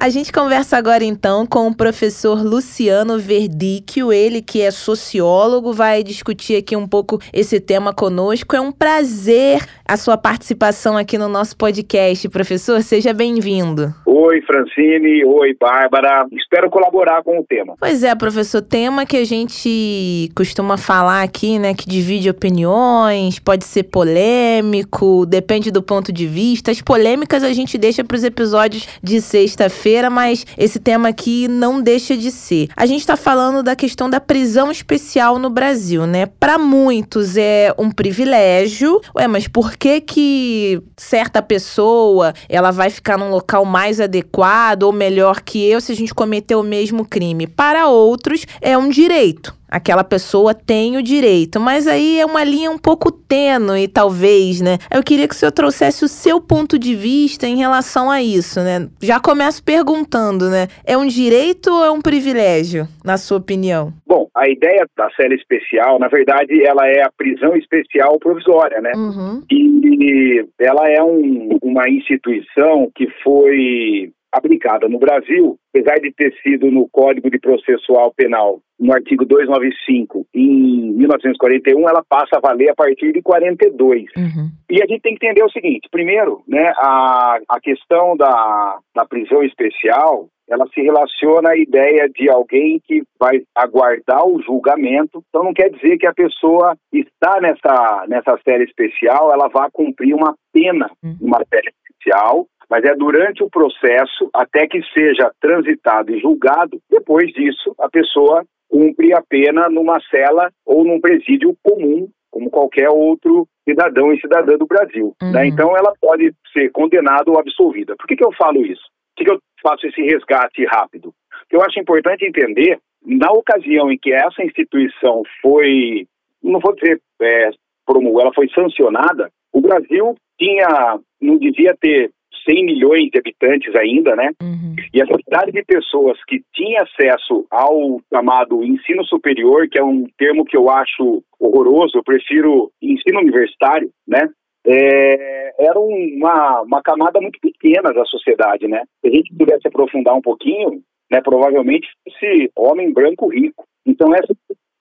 A gente conversa agora então com o professor Luciano Verdicchio, ele que é sociólogo, vai discutir aqui um pouco esse tema conosco. É um prazer a sua participação aqui no nosso podcast, professor. Seja bem-vindo. Oi, Francine. Oi, Bárbara. Espero colaborar com o tema. Pois é, professor, tema que a gente costuma falar aqui, né, que divide opiniões, pode ser polêmico, depende do ponto de vista. As polêmicas a gente deixa para os episódios de sexta-feira feira mas esse tema aqui não deixa de ser. A gente está falando da questão da prisão especial no Brasil, né? Para muitos é um privilégio. Ué, mas por que que certa pessoa ela vai ficar num local mais adequado ou melhor que eu se a gente cometer o mesmo crime? Para outros é um direito. Aquela pessoa tem o direito, mas aí é uma linha um pouco tênue, talvez, né? Eu queria que o senhor trouxesse o seu ponto de vista em relação a isso, né? Já começo perguntando, né? É um direito ou é um privilégio, na sua opinião? Bom, a ideia da cela especial, na verdade, ela é a prisão especial provisória, né? Uhum. E ela é um, uma instituição que foi aplicada no Brasil, apesar de ter sido no Código de Processual Penal, no artigo 295, em 1941, ela passa a valer a partir de 42. Uhum. E a gente tem que entender o seguinte: primeiro, né, a, a questão da, da prisão especial. Ela se relaciona à ideia de alguém que vai aguardar o julgamento. Então, não quer dizer que a pessoa está nessa, nessa série especial, ela vai cumprir uma pena uhum. numa série especial, mas é durante o processo, até que seja transitado e julgado, depois disso, a pessoa cumpre a pena numa cela ou num presídio comum, como qualquer outro cidadão e cidadã do Brasil. Né? Uhum. Né? Então, ela pode ser condenada ou absolvida. Por que, que eu falo isso? Por que, que eu faço esse resgate rápido? Porque eu acho importante entender, na ocasião em que essa instituição foi, não vou dizer é, promulgada, ela foi sancionada, o Brasil tinha, não devia ter 100 milhões de habitantes ainda, né? Uhum. E a quantidade de pessoas que tinha acesso ao chamado ensino superior, que é um termo que eu acho horroroso, eu prefiro ensino universitário, né? É, era uma, uma camada muito pequena da sociedade, né? Se a gente pudesse aprofundar um pouquinho, né, provavelmente fosse homem branco rico. Então essa,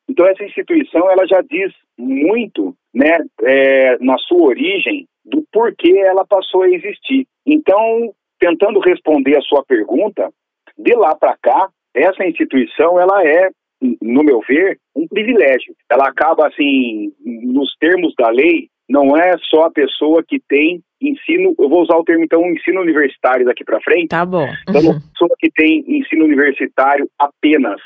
então essa instituição ela já diz muito, né, é, na sua origem do porquê ela passou a existir. Então, tentando responder a sua pergunta, de lá para cá, essa instituição ela é, no meu ver, um privilégio. Ela acaba assim, nos termos da lei, não é só a pessoa que tem ensino, eu vou usar o termo então ensino universitário daqui para frente. Tá bom. Então, uhum. pessoa que tem ensino universitário apenas,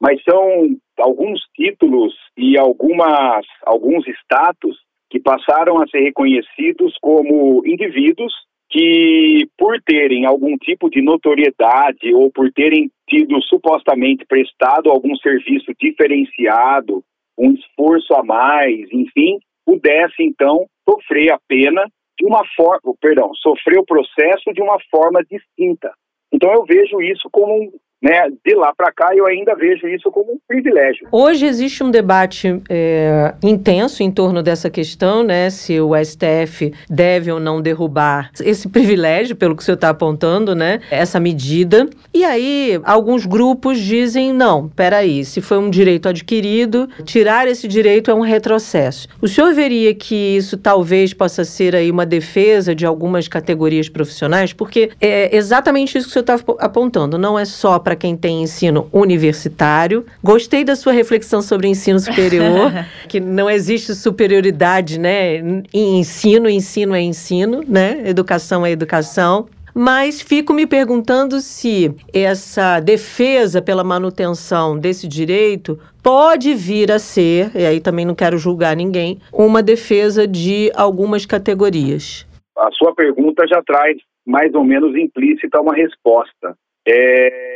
mas são alguns títulos e algumas alguns status que passaram a ser reconhecidos como indivíduos que, por terem algum tipo de notoriedade ou por terem tido supostamente prestado algum serviço diferenciado, um esforço a mais, enfim, pudesse então sofrer a pena de uma forma, perdão, sofrer o processo de uma forma distinta. Então eu vejo isso como né, de lá para cá eu ainda vejo isso como um privilégio. Hoje existe um debate é, intenso em torno dessa questão, né, se o STF deve ou não derrubar esse privilégio, pelo que o senhor está apontando, né, essa medida. E aí alguns grupos dizem não, peraí, se foi um direito adquirido, tirar esse direito é um retrocesso. O senhor veria que isso talvez possa ser aí uma defesa de algumas categorias profissionais, porque é exatamente isso que o senhor está apontando. Não é só para quem tem ensino universitário. Gostei da sua reflexão sobre ensino superior, [laughs] que não existe superioridade, né? Em ensino, ensino é ensino, né? Educação é educação. Mas fico me perguntando se essa defesa pela manutenção desse direito pode vir a ser, e aí também não quero julgar ninguém, uma defesa de algumas categorias. A sua pergunta já traz mais ou menos implícita uma resposta. É,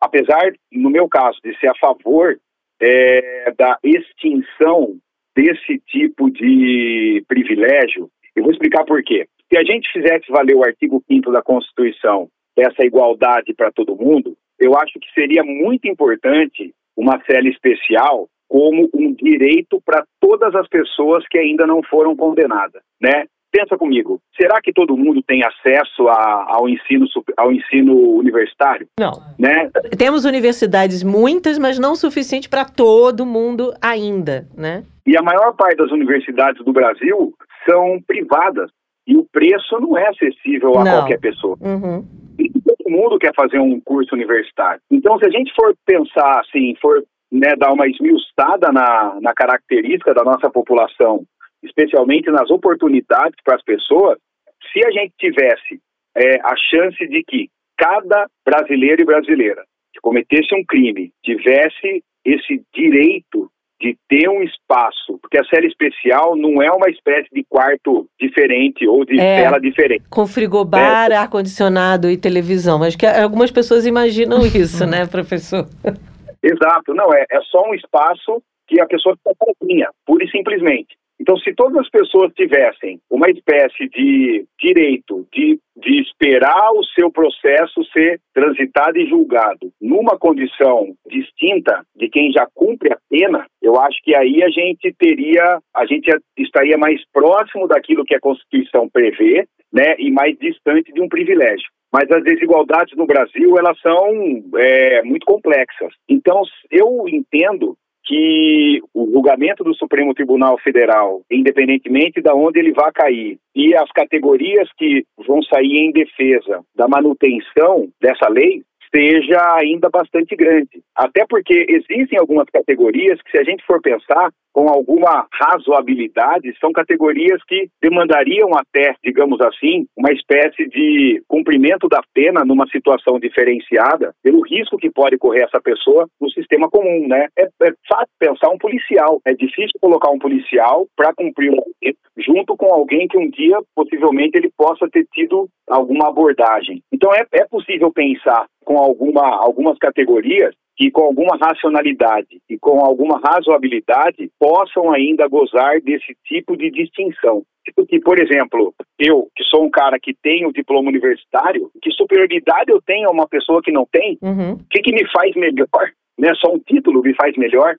apesar, no meu caso, de ser a favor é, da extinção desse tipo de privilégio, eu vou explicar por quê. Se a gente fizesse valer o artigo 5 da Constituição, essa igualdade para todo mundo, eu acho que seria muito importante uma cela especial como um direito para todas as pessoas que ainda não foram condenadas, né? Pensa comigo, será que todo mundo tem acesso a, ao, ensino, ao ensino universitário? Não. Né? Temos universidades muitas, mas não suficiente para todo mundo ainda, né? E a maior parte das universidades do Brasil são privadas e o preço não é acessível a não. qualquer pessoa. Uhum. Todo mundo quer fazer um curso universitário. Então, se a gente for pensar assim, for né, dar uma esmiuçada na, na característica da nossa população especialmente nas oportunidades para as pessoas, se a gente tivesse é, a chance de que cada brasileiro e brasileira que cometesse um crime tivesse esse direito de ter um espaço, porque a série especial não é uma espécie de quarto diferente ou de é, tela diferente. Com frigobar, é. ar-condicionado e televisão. Acho que algumas pessoas imaginam isso, né, professor? Exato, não, é, é só um espaço que a pessoa está sozinha, pura e simplesmente. Então, se todas as pessoas tivessem uma espécie de direito de, de esperar o seu processo ser transitado e julgado numa condição distinta de quem já cumpre a pena, eu acho que aí a gente teria, a gente estaria mais próximo daquilo que a Constituição prevê, né, e mais distante de um privilégio mas as desigualdades no Brasil elas são é, muito complexas. Então eu entendo que o julgamento do Supremo Tribunal Federal, independentemente de onde ele vá cair, e as categorias que vão sair em defesa da manutenção dessa lei, seja ainda bastante grande. Até porque existem algumas categorias que, se a gente for pensar com alguma razoabilidade, são categorias que demandariam até, digamos assim, uma espécie de cumprimento da pena numa situação diferenciada, pelo risco que pode correr essa pessoa no sistema comum, né? É, é fácil pensar um policial. É difícil colocar um policial para cumprir um junto com alguém que um dia possivelmente ele possa ter tido alguma abordagem. Então é, é possível pensar com alguma, algumas categorias que com alguma racionalidade e com alguma razoabilidade possam ainda gozar desse tipo de distinção. Tipo que, por exemplo, eu, que sou um cara que tem o diploma universitário, que superioridade eu tenho a uma pessoa que não tem? Uhum. O que, que me faz melhor? Né? Só um título me faz melhor?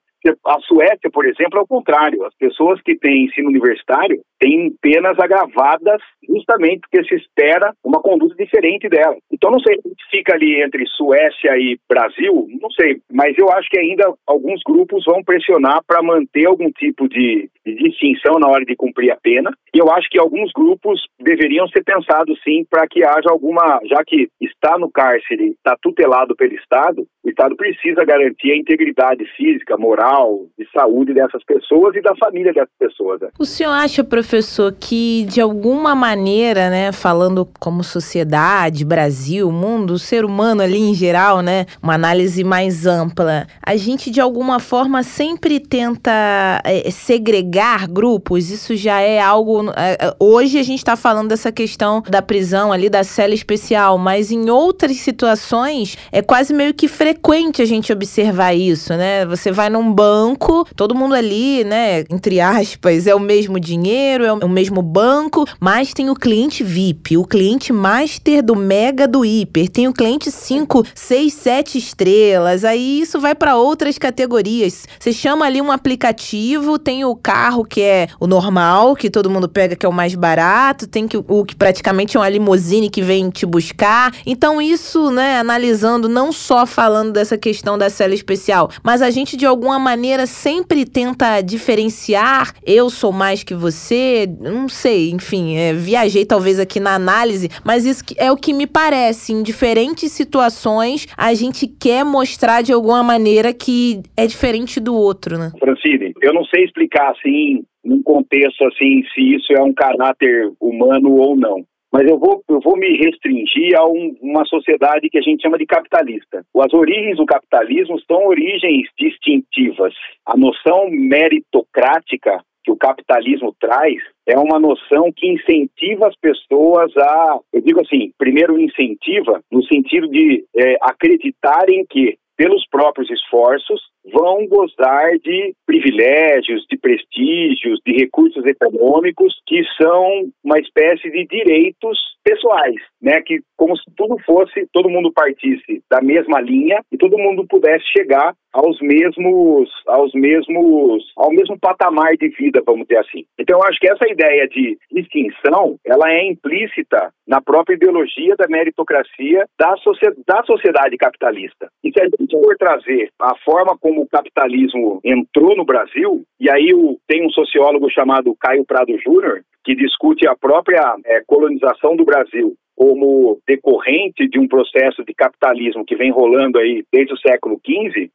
A Suécia, por exemplo, é o contrário. As pessoas que têm ensino universitário têm penas agravadas justamente porque se espera uma conduta diferente dela. Então, não sei se fica ali entre Suécia e Brasil, não sei, mas eu acho que ainda alguns grupos vão pressionar para manter algum tipo de, de, distinção na hora de cumprir a pena. E eu acho que alguns grupos deveriam ser pensados sim para que haja alguma, já que está no cárcere, está tutelado pelo Estado, o Estado precisa garantir a integridade física, moral, de saúde dessas pessoas e da família dessas pessoas. Né? O senhor acha, professor, que de alguma maneira, né, falando como sociedade, Brasil, mundo, o ser humano ali em geral, né, uma análise mais ampla, a gente de alguma forma sempre tenta é, segregar grupos? Isso já é algo. É, hoje a gente está falando dessa questão da prisão ali, da cela especial, mas em outras situações é quase meio que frequente frequente a gente observar isso, né? Você vai num banco, todo mundo ali, né, entre aspas, é o mesmo dinheiro, é o mesmo banco, mas tem o cliente VIP, o cliente master do mega do hiper, tem o cliente 5, 6, 7 estrelas, aí isso vai para outras categorias. Você chama ali um aplicativo, tem o carro que é o normal, que todo mundo pega que é o mais barato, tem que, o que praticamente é uma limusine que vem te buscar. Então isso, né, analisando não só falando dessa questão da cela especial, mas a gente de alguma maneira sempre tenta diferenciar. Eu sou mais que você, não sei, enfim, é, viajei talvez aqui na análise, mas isso é o que me parece. Em diferentes situações, a gente quer mostrar de alguma maneira que é diferente do outro, né? Francine, eu não sei explicar assim num contexto assim se isso é um caráter humano ou não mas eu vou, eu vou me restringir a um, uma sociedade que a gente chama de capitalista. As origens do capitalismo são origens distintivas. A noção meritocrática que o capitalismo traz é uma noção que incentiva as pessoas a, eu digo assim, primeiro incentiva no sentido de é, acreditarem que pelos próprios esforços vão gozar de privilégios, de prestígios, de recursos econômicos que são uma espécie de direitos pessoais, né? Que como se tudo fosse, todo mundo partisse da mesma linha e todo mundo pudesse chegar aos mesmos, aos mesmos, ao mesmo patamar de vida, vamos dizer assim. Então, eu acho que essa ideia de distinção, ela é implícita na própria ideologia da meritocracia da, sociedade, da sociedade capitalista. E se a gente for trazer a forma como o capitalismo entrou no Brasil, e aí o, tem um sociólogo chamado Caio Prado Júnior, que discute a própria é, colonização do Brasil como decorrente de um processo de capitalismo que vem rolando aí desde o século XV,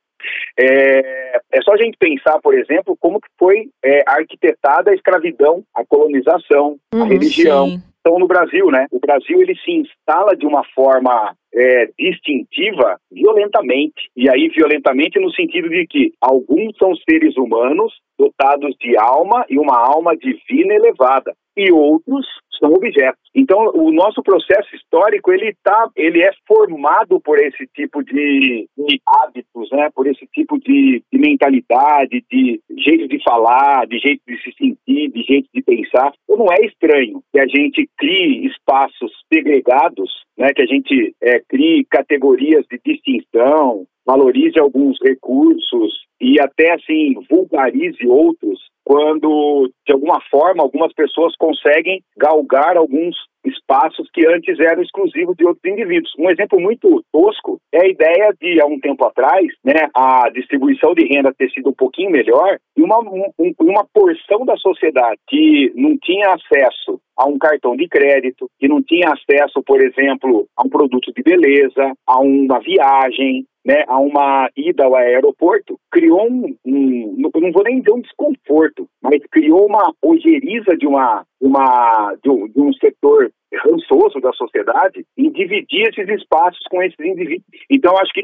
é, é só a gente pensar, por exemplo, como que foi é, arquitetada a escravidão, a colonização, uhum, a religião. Sim. Então, no Brasil, né? O Brasil ele se instala de uma forma é, distintiva violentamente. E aí, violentamente, no sentido de que alguns são seres humanos dotados de alma e uma alma divina elevada, e outros são objetos. Então, o nosso processo histórico ele tá, ele é formado por esse tipo de, de hábitos, né? Por esse tipo de, de, mentalidade, de jeito de falar, de jeito de se sentir, de jeito de pensar. Então, não é estranho que a gente crie espaços segregados, né? Que a gente é, crie categorias de distinção, valorize alguns recursos e até assim vulgarize outros quando de alguma forma algumas pessoas conseguem galgar alguns espaços que antes eram exclusivos de outros indivíduos. Um exemplo muito tosco é a ideia de, há um tempo atrás, né, a distribuição de renda ter sido um pouquinho melhor e uma, um, uma porção da sociedade que não tinha acesso a um cartão de crédito, que não tinha acesso, por exemplo, a um produto de beleza, a uma viagem, né, a uma ida ao aeroporto, criou um, um, não vou nem dizer um desconforto, mas criou uma ojeriza de uma, uma de um, de um setor rançoso da sociedade em dividir esses espaços com esses indivíduos. Então, acho que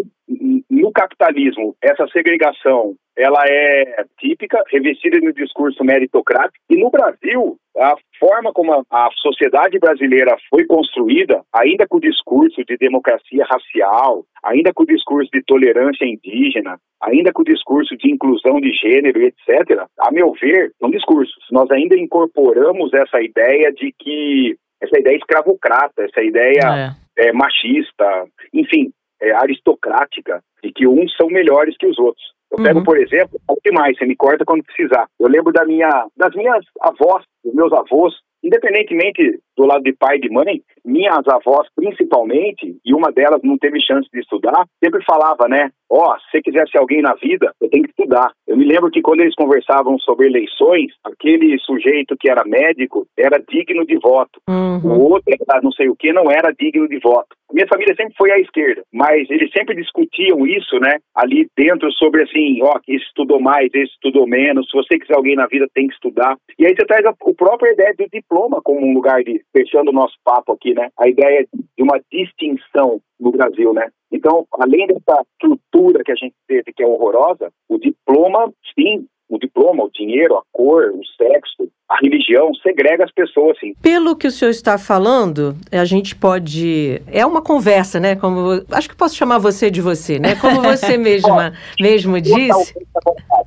no capitalismo, essa segregação ela é típica, revestida no discurso meritocrático. E no Brasil, a forma como a, a, sociedade brasileira foi construída, ainda com o discurso de democracia racial, ainda com o discurso de tolerância indígena, ainda com o discurso de inclusão de gênero, etc., a meu ver, são discursos. Nós ainda incorporamos essa ideia de que essa ideia escravocrata, essa ideia é. É, machista, enfim, é, aristocrática, de que uns são melhores que os outros. Eu pego, uhum. por exemplo, o que mais? Você me corta quando precisar. Eu lembro da minha, das minhas avós, dos meus avós, independentemente do lado de pai e de mãe, minhas avós principalmente, e uma delas não teve chance de estudar, sempre falava, né? Ó, oh, se você quiser ser alguém na vida, você tem que estudar. Eu me lembro que quando eles conversavam sobre eleições, aquele sujeito que era médico era digno de voto. Uhum. O outro, não sei o que, não era digno de voto. Minha família sempre foi à esquerda, mas eles sempre discutiam isso, né? Ali dentro sobre assim, ó, esse estudou mais, esse estudou menos. Se você quiser alguém na vida, tem que estudar. E aí você traz a, a própria ideia do diploma como um lugar de fechando o nosso papo aqui, né? A ideia de uma distinção no Brasil, né? Então, além dessa estrutura que a gente teve, que é horrorosa, o diploma, sim, o diploma, o dinheiro, a cor, o sexo, a religião segrega as pessoas, sim. Pelo que o senhor está falando, a gente pode. É uma conversa, né? Como acho que posso chamar você de você, né? Como você [laughs] mesma mesmo disse.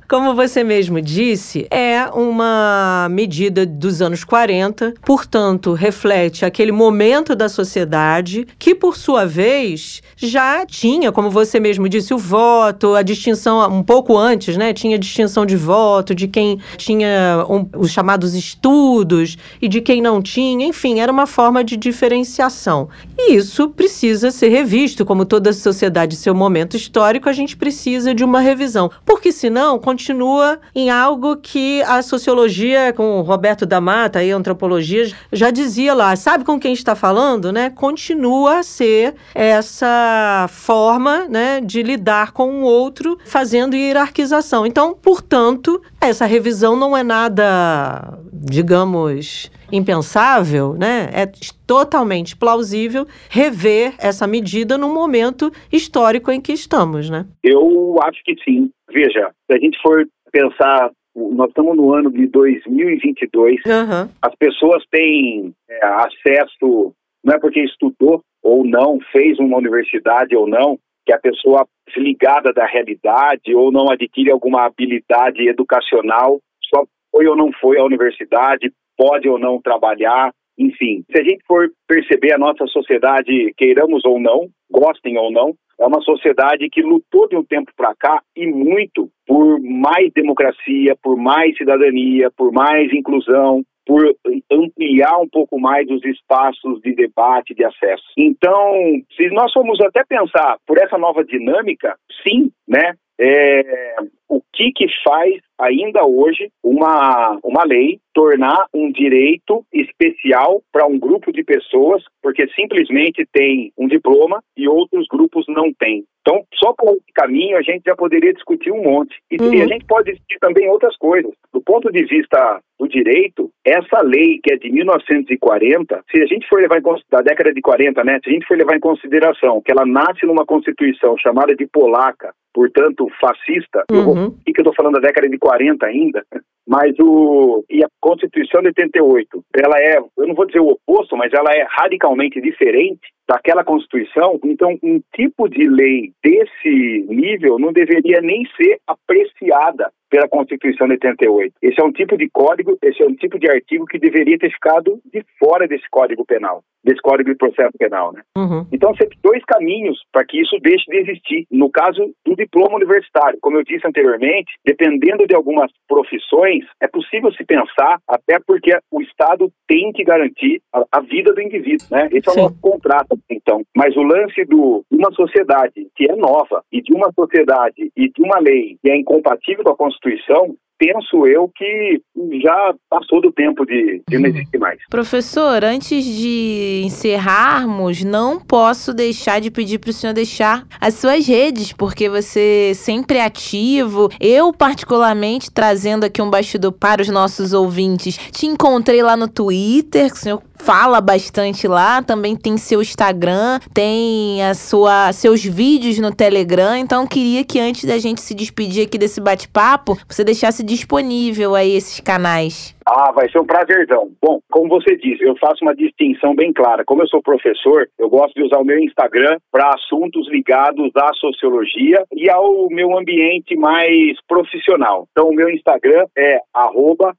Como você mesmo disse, é uma medida dos anos 40, portanto, reflete aquele momento da sociedade que, por sua vez, já tinha, como você mesmo disse, o voto, a distinção um pouco antes, né? Tinha distinção de voto, de quem tinha um, os chamados estudos e de quem não tinha, enfim, era uma forma de diferenciação. E isso precisa ser revisto, como toda sociedade, seu momento histórico, a gente precisa de uma revisão, porque senão continua em algo que a sociologia, com o Roberto da Mata e antropologia, já dizia lá, sabe com quem está falando, né? Continua a ser essa forma, né, de lidar com o outro, fazendo hierarquização. Então, portanto, essa revisão não é nada, digamos, impensável, né? É totalmente plausível rever essa medida no momento histórico em que estamos, né? Eu acho que sim. Veja, se a gente for pensar nós estamos no ano de 2022. Uhum. As pessoas têm é, acesso, não é porque estudou ou não, fez uma universidade ou não, que a pessoa desligada da realidade ou não adquire alguma habilidade educacional, só foi ou não foi à universidade, pode ou não trabalhar, enfim. Se a gente for perceber a nossa sociedade, queiramos ou não, gostem ou não, é uma sociedade que lutou de um tempo para cá e muito por mais democracia, por mais cidadania, por mais inclusão, por ampliar um pouco mais os espaços de debate, de acesso. Então, se nós formos até pensar por essa nova dinâmica, sim, né? É, o que que faz ainda hoje uma, uma lei tornar um direito especial para um grupo de pessoas, porque simplesmente tem um diploma e outros grupos não têm. Então, só por esse caminho a gente já poderia discutir um monte. E, uhum. a gente pode discutir também outras coisas. Do ponto de vista do direito, essa lei que é de 1940, se a gente for levar em consideração, da década de 40, né, se a gente for levar em consideração que ela nasce numa constituição chamada de polaca, portanto fascista, uhum. eu vou, uhum. que eu estou falando da década de 40 ainda, mas o e a Constituição de 88, ela é, eu não vou dizer o oposto, mas ela é radicalmente diferente daquela Constituição, então um tipo de lei desse nível não deveria nem ser apreciada pela Constituição de 88. Esse é um tipo de código, esse é um tipo de artigo que deveria ter ficado de fora desse Código Penal, desse Código de Processo Penal, né? Uhum. Então, tem dois caminhos para que isso deixe de existir. No caso do diploma universitário, como eu disse anteriormente, dependendo de algumas profissões, é possível se pensar, até porque o Estado tem que garantir a, a vida do indivíduo, né? Esse é o nosso contrato, então. Mas o lance do, de uma sociedade que é nova e de uma sociedade e de uma lei que é incompatível com a Constituição, penso eu que já passou do tempo de, de não existir mais. Professor, antes de encerrarmos, não posso deixar de pedir para o senhor deixar as suas redes, porque você sempre é ativo. Eu, particularmente, trazendo aqui um bastidor para os nossos ouvintes, te encontrei lá no Twitter, que o senhor fala bastante lá, também tem seu Instagram, tem a sua seus vídeos no Telegram, então queria que antes da gente se despedir aqui desse bate-papo, você deixasse disponível aí esses canais. Ah, vai ser um prazerzão. Bom, como você disse, eu faço uma distinção bem clara. Como eu sou professor, eu gosto de usar o meu Instagram para assuntos ligados à sociologia e ao meu ambiente mais profissional. Então, o meu Instagram é arroba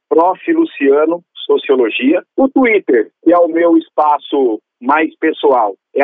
Sociologia. O Twitter, que é o meu espaço mais pessoal, é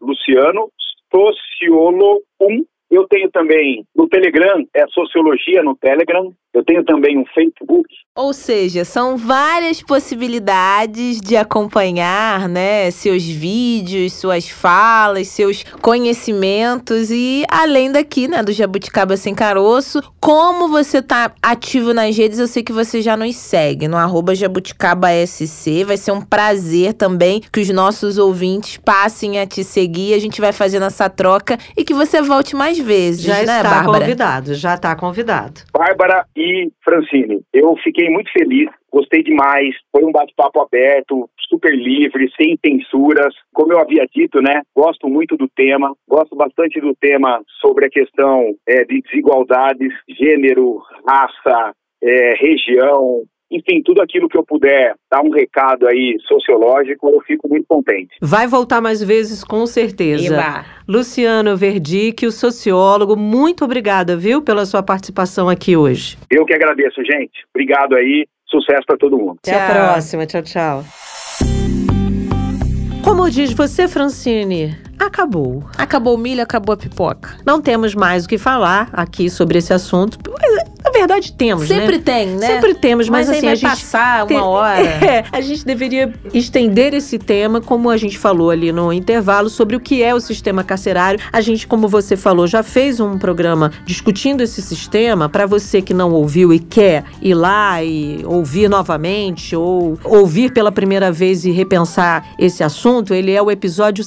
Luciano Sociolo 1. Eu tenho também no Telegram, é Sociologia no Telegram. Eu tenho também um Facebook. Ou seja, são várias possibilidades de acompanhar, né, seus vídeos, suas falas, seus conhecimentos e além daqui, né, do Jabuticaba Sem Caroço, como você tá ativo nas redes, eu sei que você já nos segue no arroba jabuticabaSC. Vai ser um prazer também que os nossos ouvintes passem a te seguir. A gente vai fazendo essa troca e que você volte mais vezes, já né, está Bárbara? convidado, já está convidado. Bárbara e e Francine, eu fiquei muito feliz, gostei demais, foi um bate-papo aberto, super livre, sem censuras. Como eu havia dito, né, gosto muito do tema, gosto bastante do tema sobre a questão é, de desigualdades, gênero, raça, é, região, enfim, tudo aquilo que eu puder dar um recado aí sociológico, eu fico muito contente. Vai voltar mais vezes, com certeza. Iba. Luciano Verdic, o sociólogo, muito obrigada, viu, pela sua participação aqui hoje. Eu que agradeço, gente. Obrigado aí. Sucesso para todo mundo. Até a próxima. Tchau, tchau. Como diz você, Francine, acabou. Acabou o milho, acabou a pipoca. Não temos mais o que falar aqui sobre esse assunto. Na verdade, temos, né? Sempre né? tem, né? Sempre temos, mas, mas assim, a gente passar uma [laughs] hora. É, a gente deveria estender esse tema, como a gente falou ali no intervalo, sobre o que é o sistema carcerário. A gente, como você falou, já fez um programa discutindo esse sistema. Para você que não ouviu e quer ir lá e ouvir novamente, ou ouvir pela primeira vez e repensar esse assunto, ele é o episódio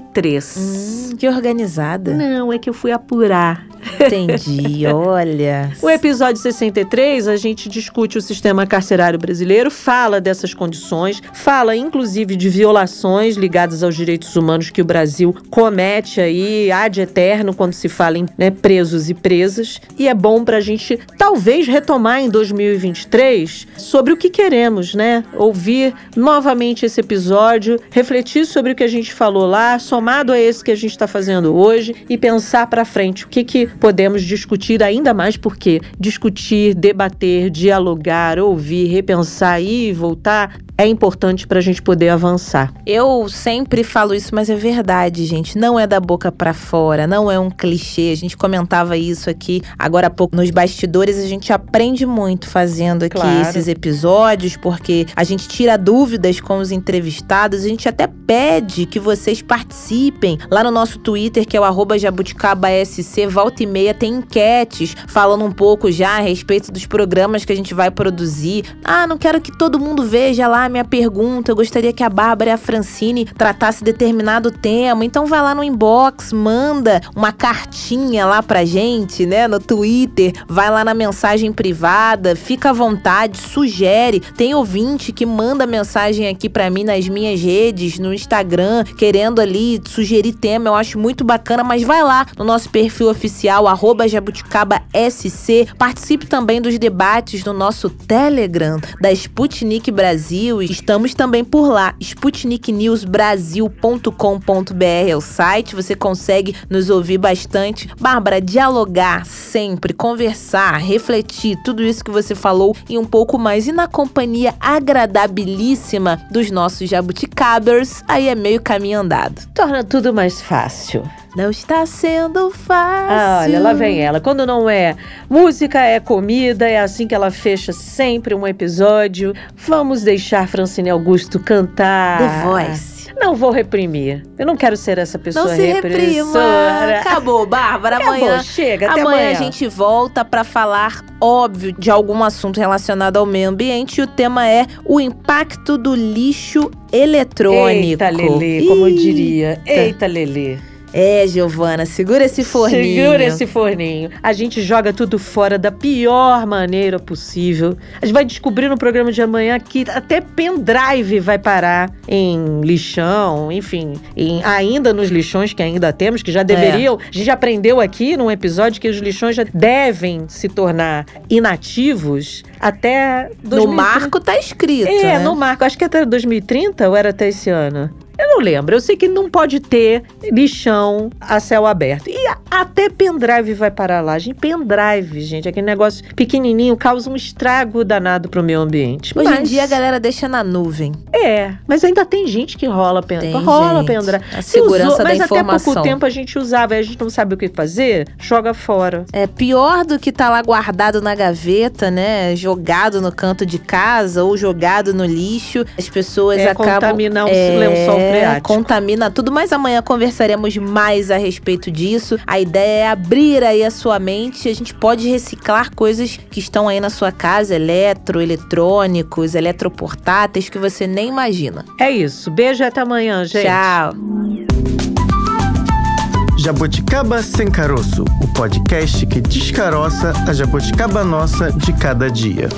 63. Hum, que organizada. Não, é que eu fui apurar. Entendi, [laughs] olha. O episódio 63, a gente discute o sistema carcerário brasileiro, fala dessas condições, fala inclusive de violações ligadas aos direitos humanos que o Brasil comete aí ad eterno quando se fala em né, presos e presas. E é bom para a gente talvez retomar em 2023 sobre o que queremos, né? Ouvir novamente esse episódio, refletir sobre o que a gente falou lá, somado a esse que a gente está fazendo hoje e pensar para frente o que, que podemos discutir ainda mais porque discutir, debater, dialogar, ouvir, repensar e voltar é importante para a gente poder avançar. Eu sempre falo isso, mas é verdade, gente. Não é da boca para fora, não é um clichê. A gente comentava isso aqui agora há pouco nos bastidores. A gente aprende muito fazendo aqui claro. esses episódios, porque a gente tira dúvidas com os entrevistados. A gente até pede que vocês participem lá no nosso Twitter, que é o jabuticabasc. Volta e meia tem enquetes falando um pouco já a respeito dos programas que a gente vai produzir. Ah, não quero que todo mundo veja lá minha pergunta, eu gostaria que a Bárbara e a Francine tratasse determinado tema. Então vai lá no inbox, manda uma cartinha lá pra gente, né, no Twitter, vai lá na mensagem privada, fica à vontade, sugere. Tem ouvinte que manda mensagem aqui para mim nas minhas redes, no Instagram, querendo ali sugerir tema, eu acho muito bacana, mas vai lá no nosso perfil oficial @jabuticaba_sc, participe também dos debates no nosso Telegram da Sputnik Brasil Estamos também por lá, sputniknewsbrasil.com.br é o site, você consegue nos ouvir bastante. Bárbara, dialogar sempre, conversar, refletir, tudo isso que você falou e um pouco mais. E na companhia agradabilíssima dos nossos jabuticabers, aí é meio caminho andado. Torna tudo mais fácil. Não está sendo fácil. Ah, olha, lá vem ela. Quando não é música, é comida. É assim que ela fecha sempre um episódio. Vamos deixar Francine Augusto cantar. The Voice. Não vou reprimir. Eu não quero ser essa pessoa Não se reprima. Acabou, Bárbara. Acabou, amanhã, chega, amanhã, até amanhã a gente volta para falar, óbvio, de algum assunto relacionado ao meio ambiente. E o tema é o impacto do lixo eletrônico. Eita, Lelê, como eu diria. Eita, Lelê. É, Giovana, segura esse forninho. Segura esse forninho. A gente joga tudo fora da pior maneira possível. A gente vai descobrir no programa de amanhã que até pendrive vai parar em lixão, enfim, em, ainda nos lixões que ainda temos, que já deveriam. É. A gente aprendeu aqui num episódio que os lixões já devem se tornar inativos até 2030. No marco tá escrito. É, né? no marco. Acho que até 2030 ou era até esse ano? Eu não lembro. Eu sei que não pode ter lixão a céu aberto. E até pendrive vai parar lá. Gente, pendrive, gente, aquele negócio pequenininho causa um estrago danado pro meio ambiente. Hoje mas... em dia a galera deixa na nuvem. É, mas ainda tem gente que rola pendrive. Rola gente. pendrive. A segurança usou, da mas informação. Mas até pouco tempo a gente usava, a gente não sabe o que fazer, joga fora. É pior do que tá lá guardado na gaveta, né? Jogado no canto de casa ou jogado no lixo. As pessoas é, acabam contaminar o é, lençol freático. contamina tudo, mas amanhã conversaremos mais a respeito disso. A ideia é abrir aí a sua mente. A gente pode reciclar coisas que estão aí na sua casa, eletro, eletrônicos, eletroportáteis que você nem imagina. É isso. Beijo e até amanhã, gente. Tchau. Jabuticaba Sem Caroço, o podcast que descaroça a jabuticaba nossa de cada dia.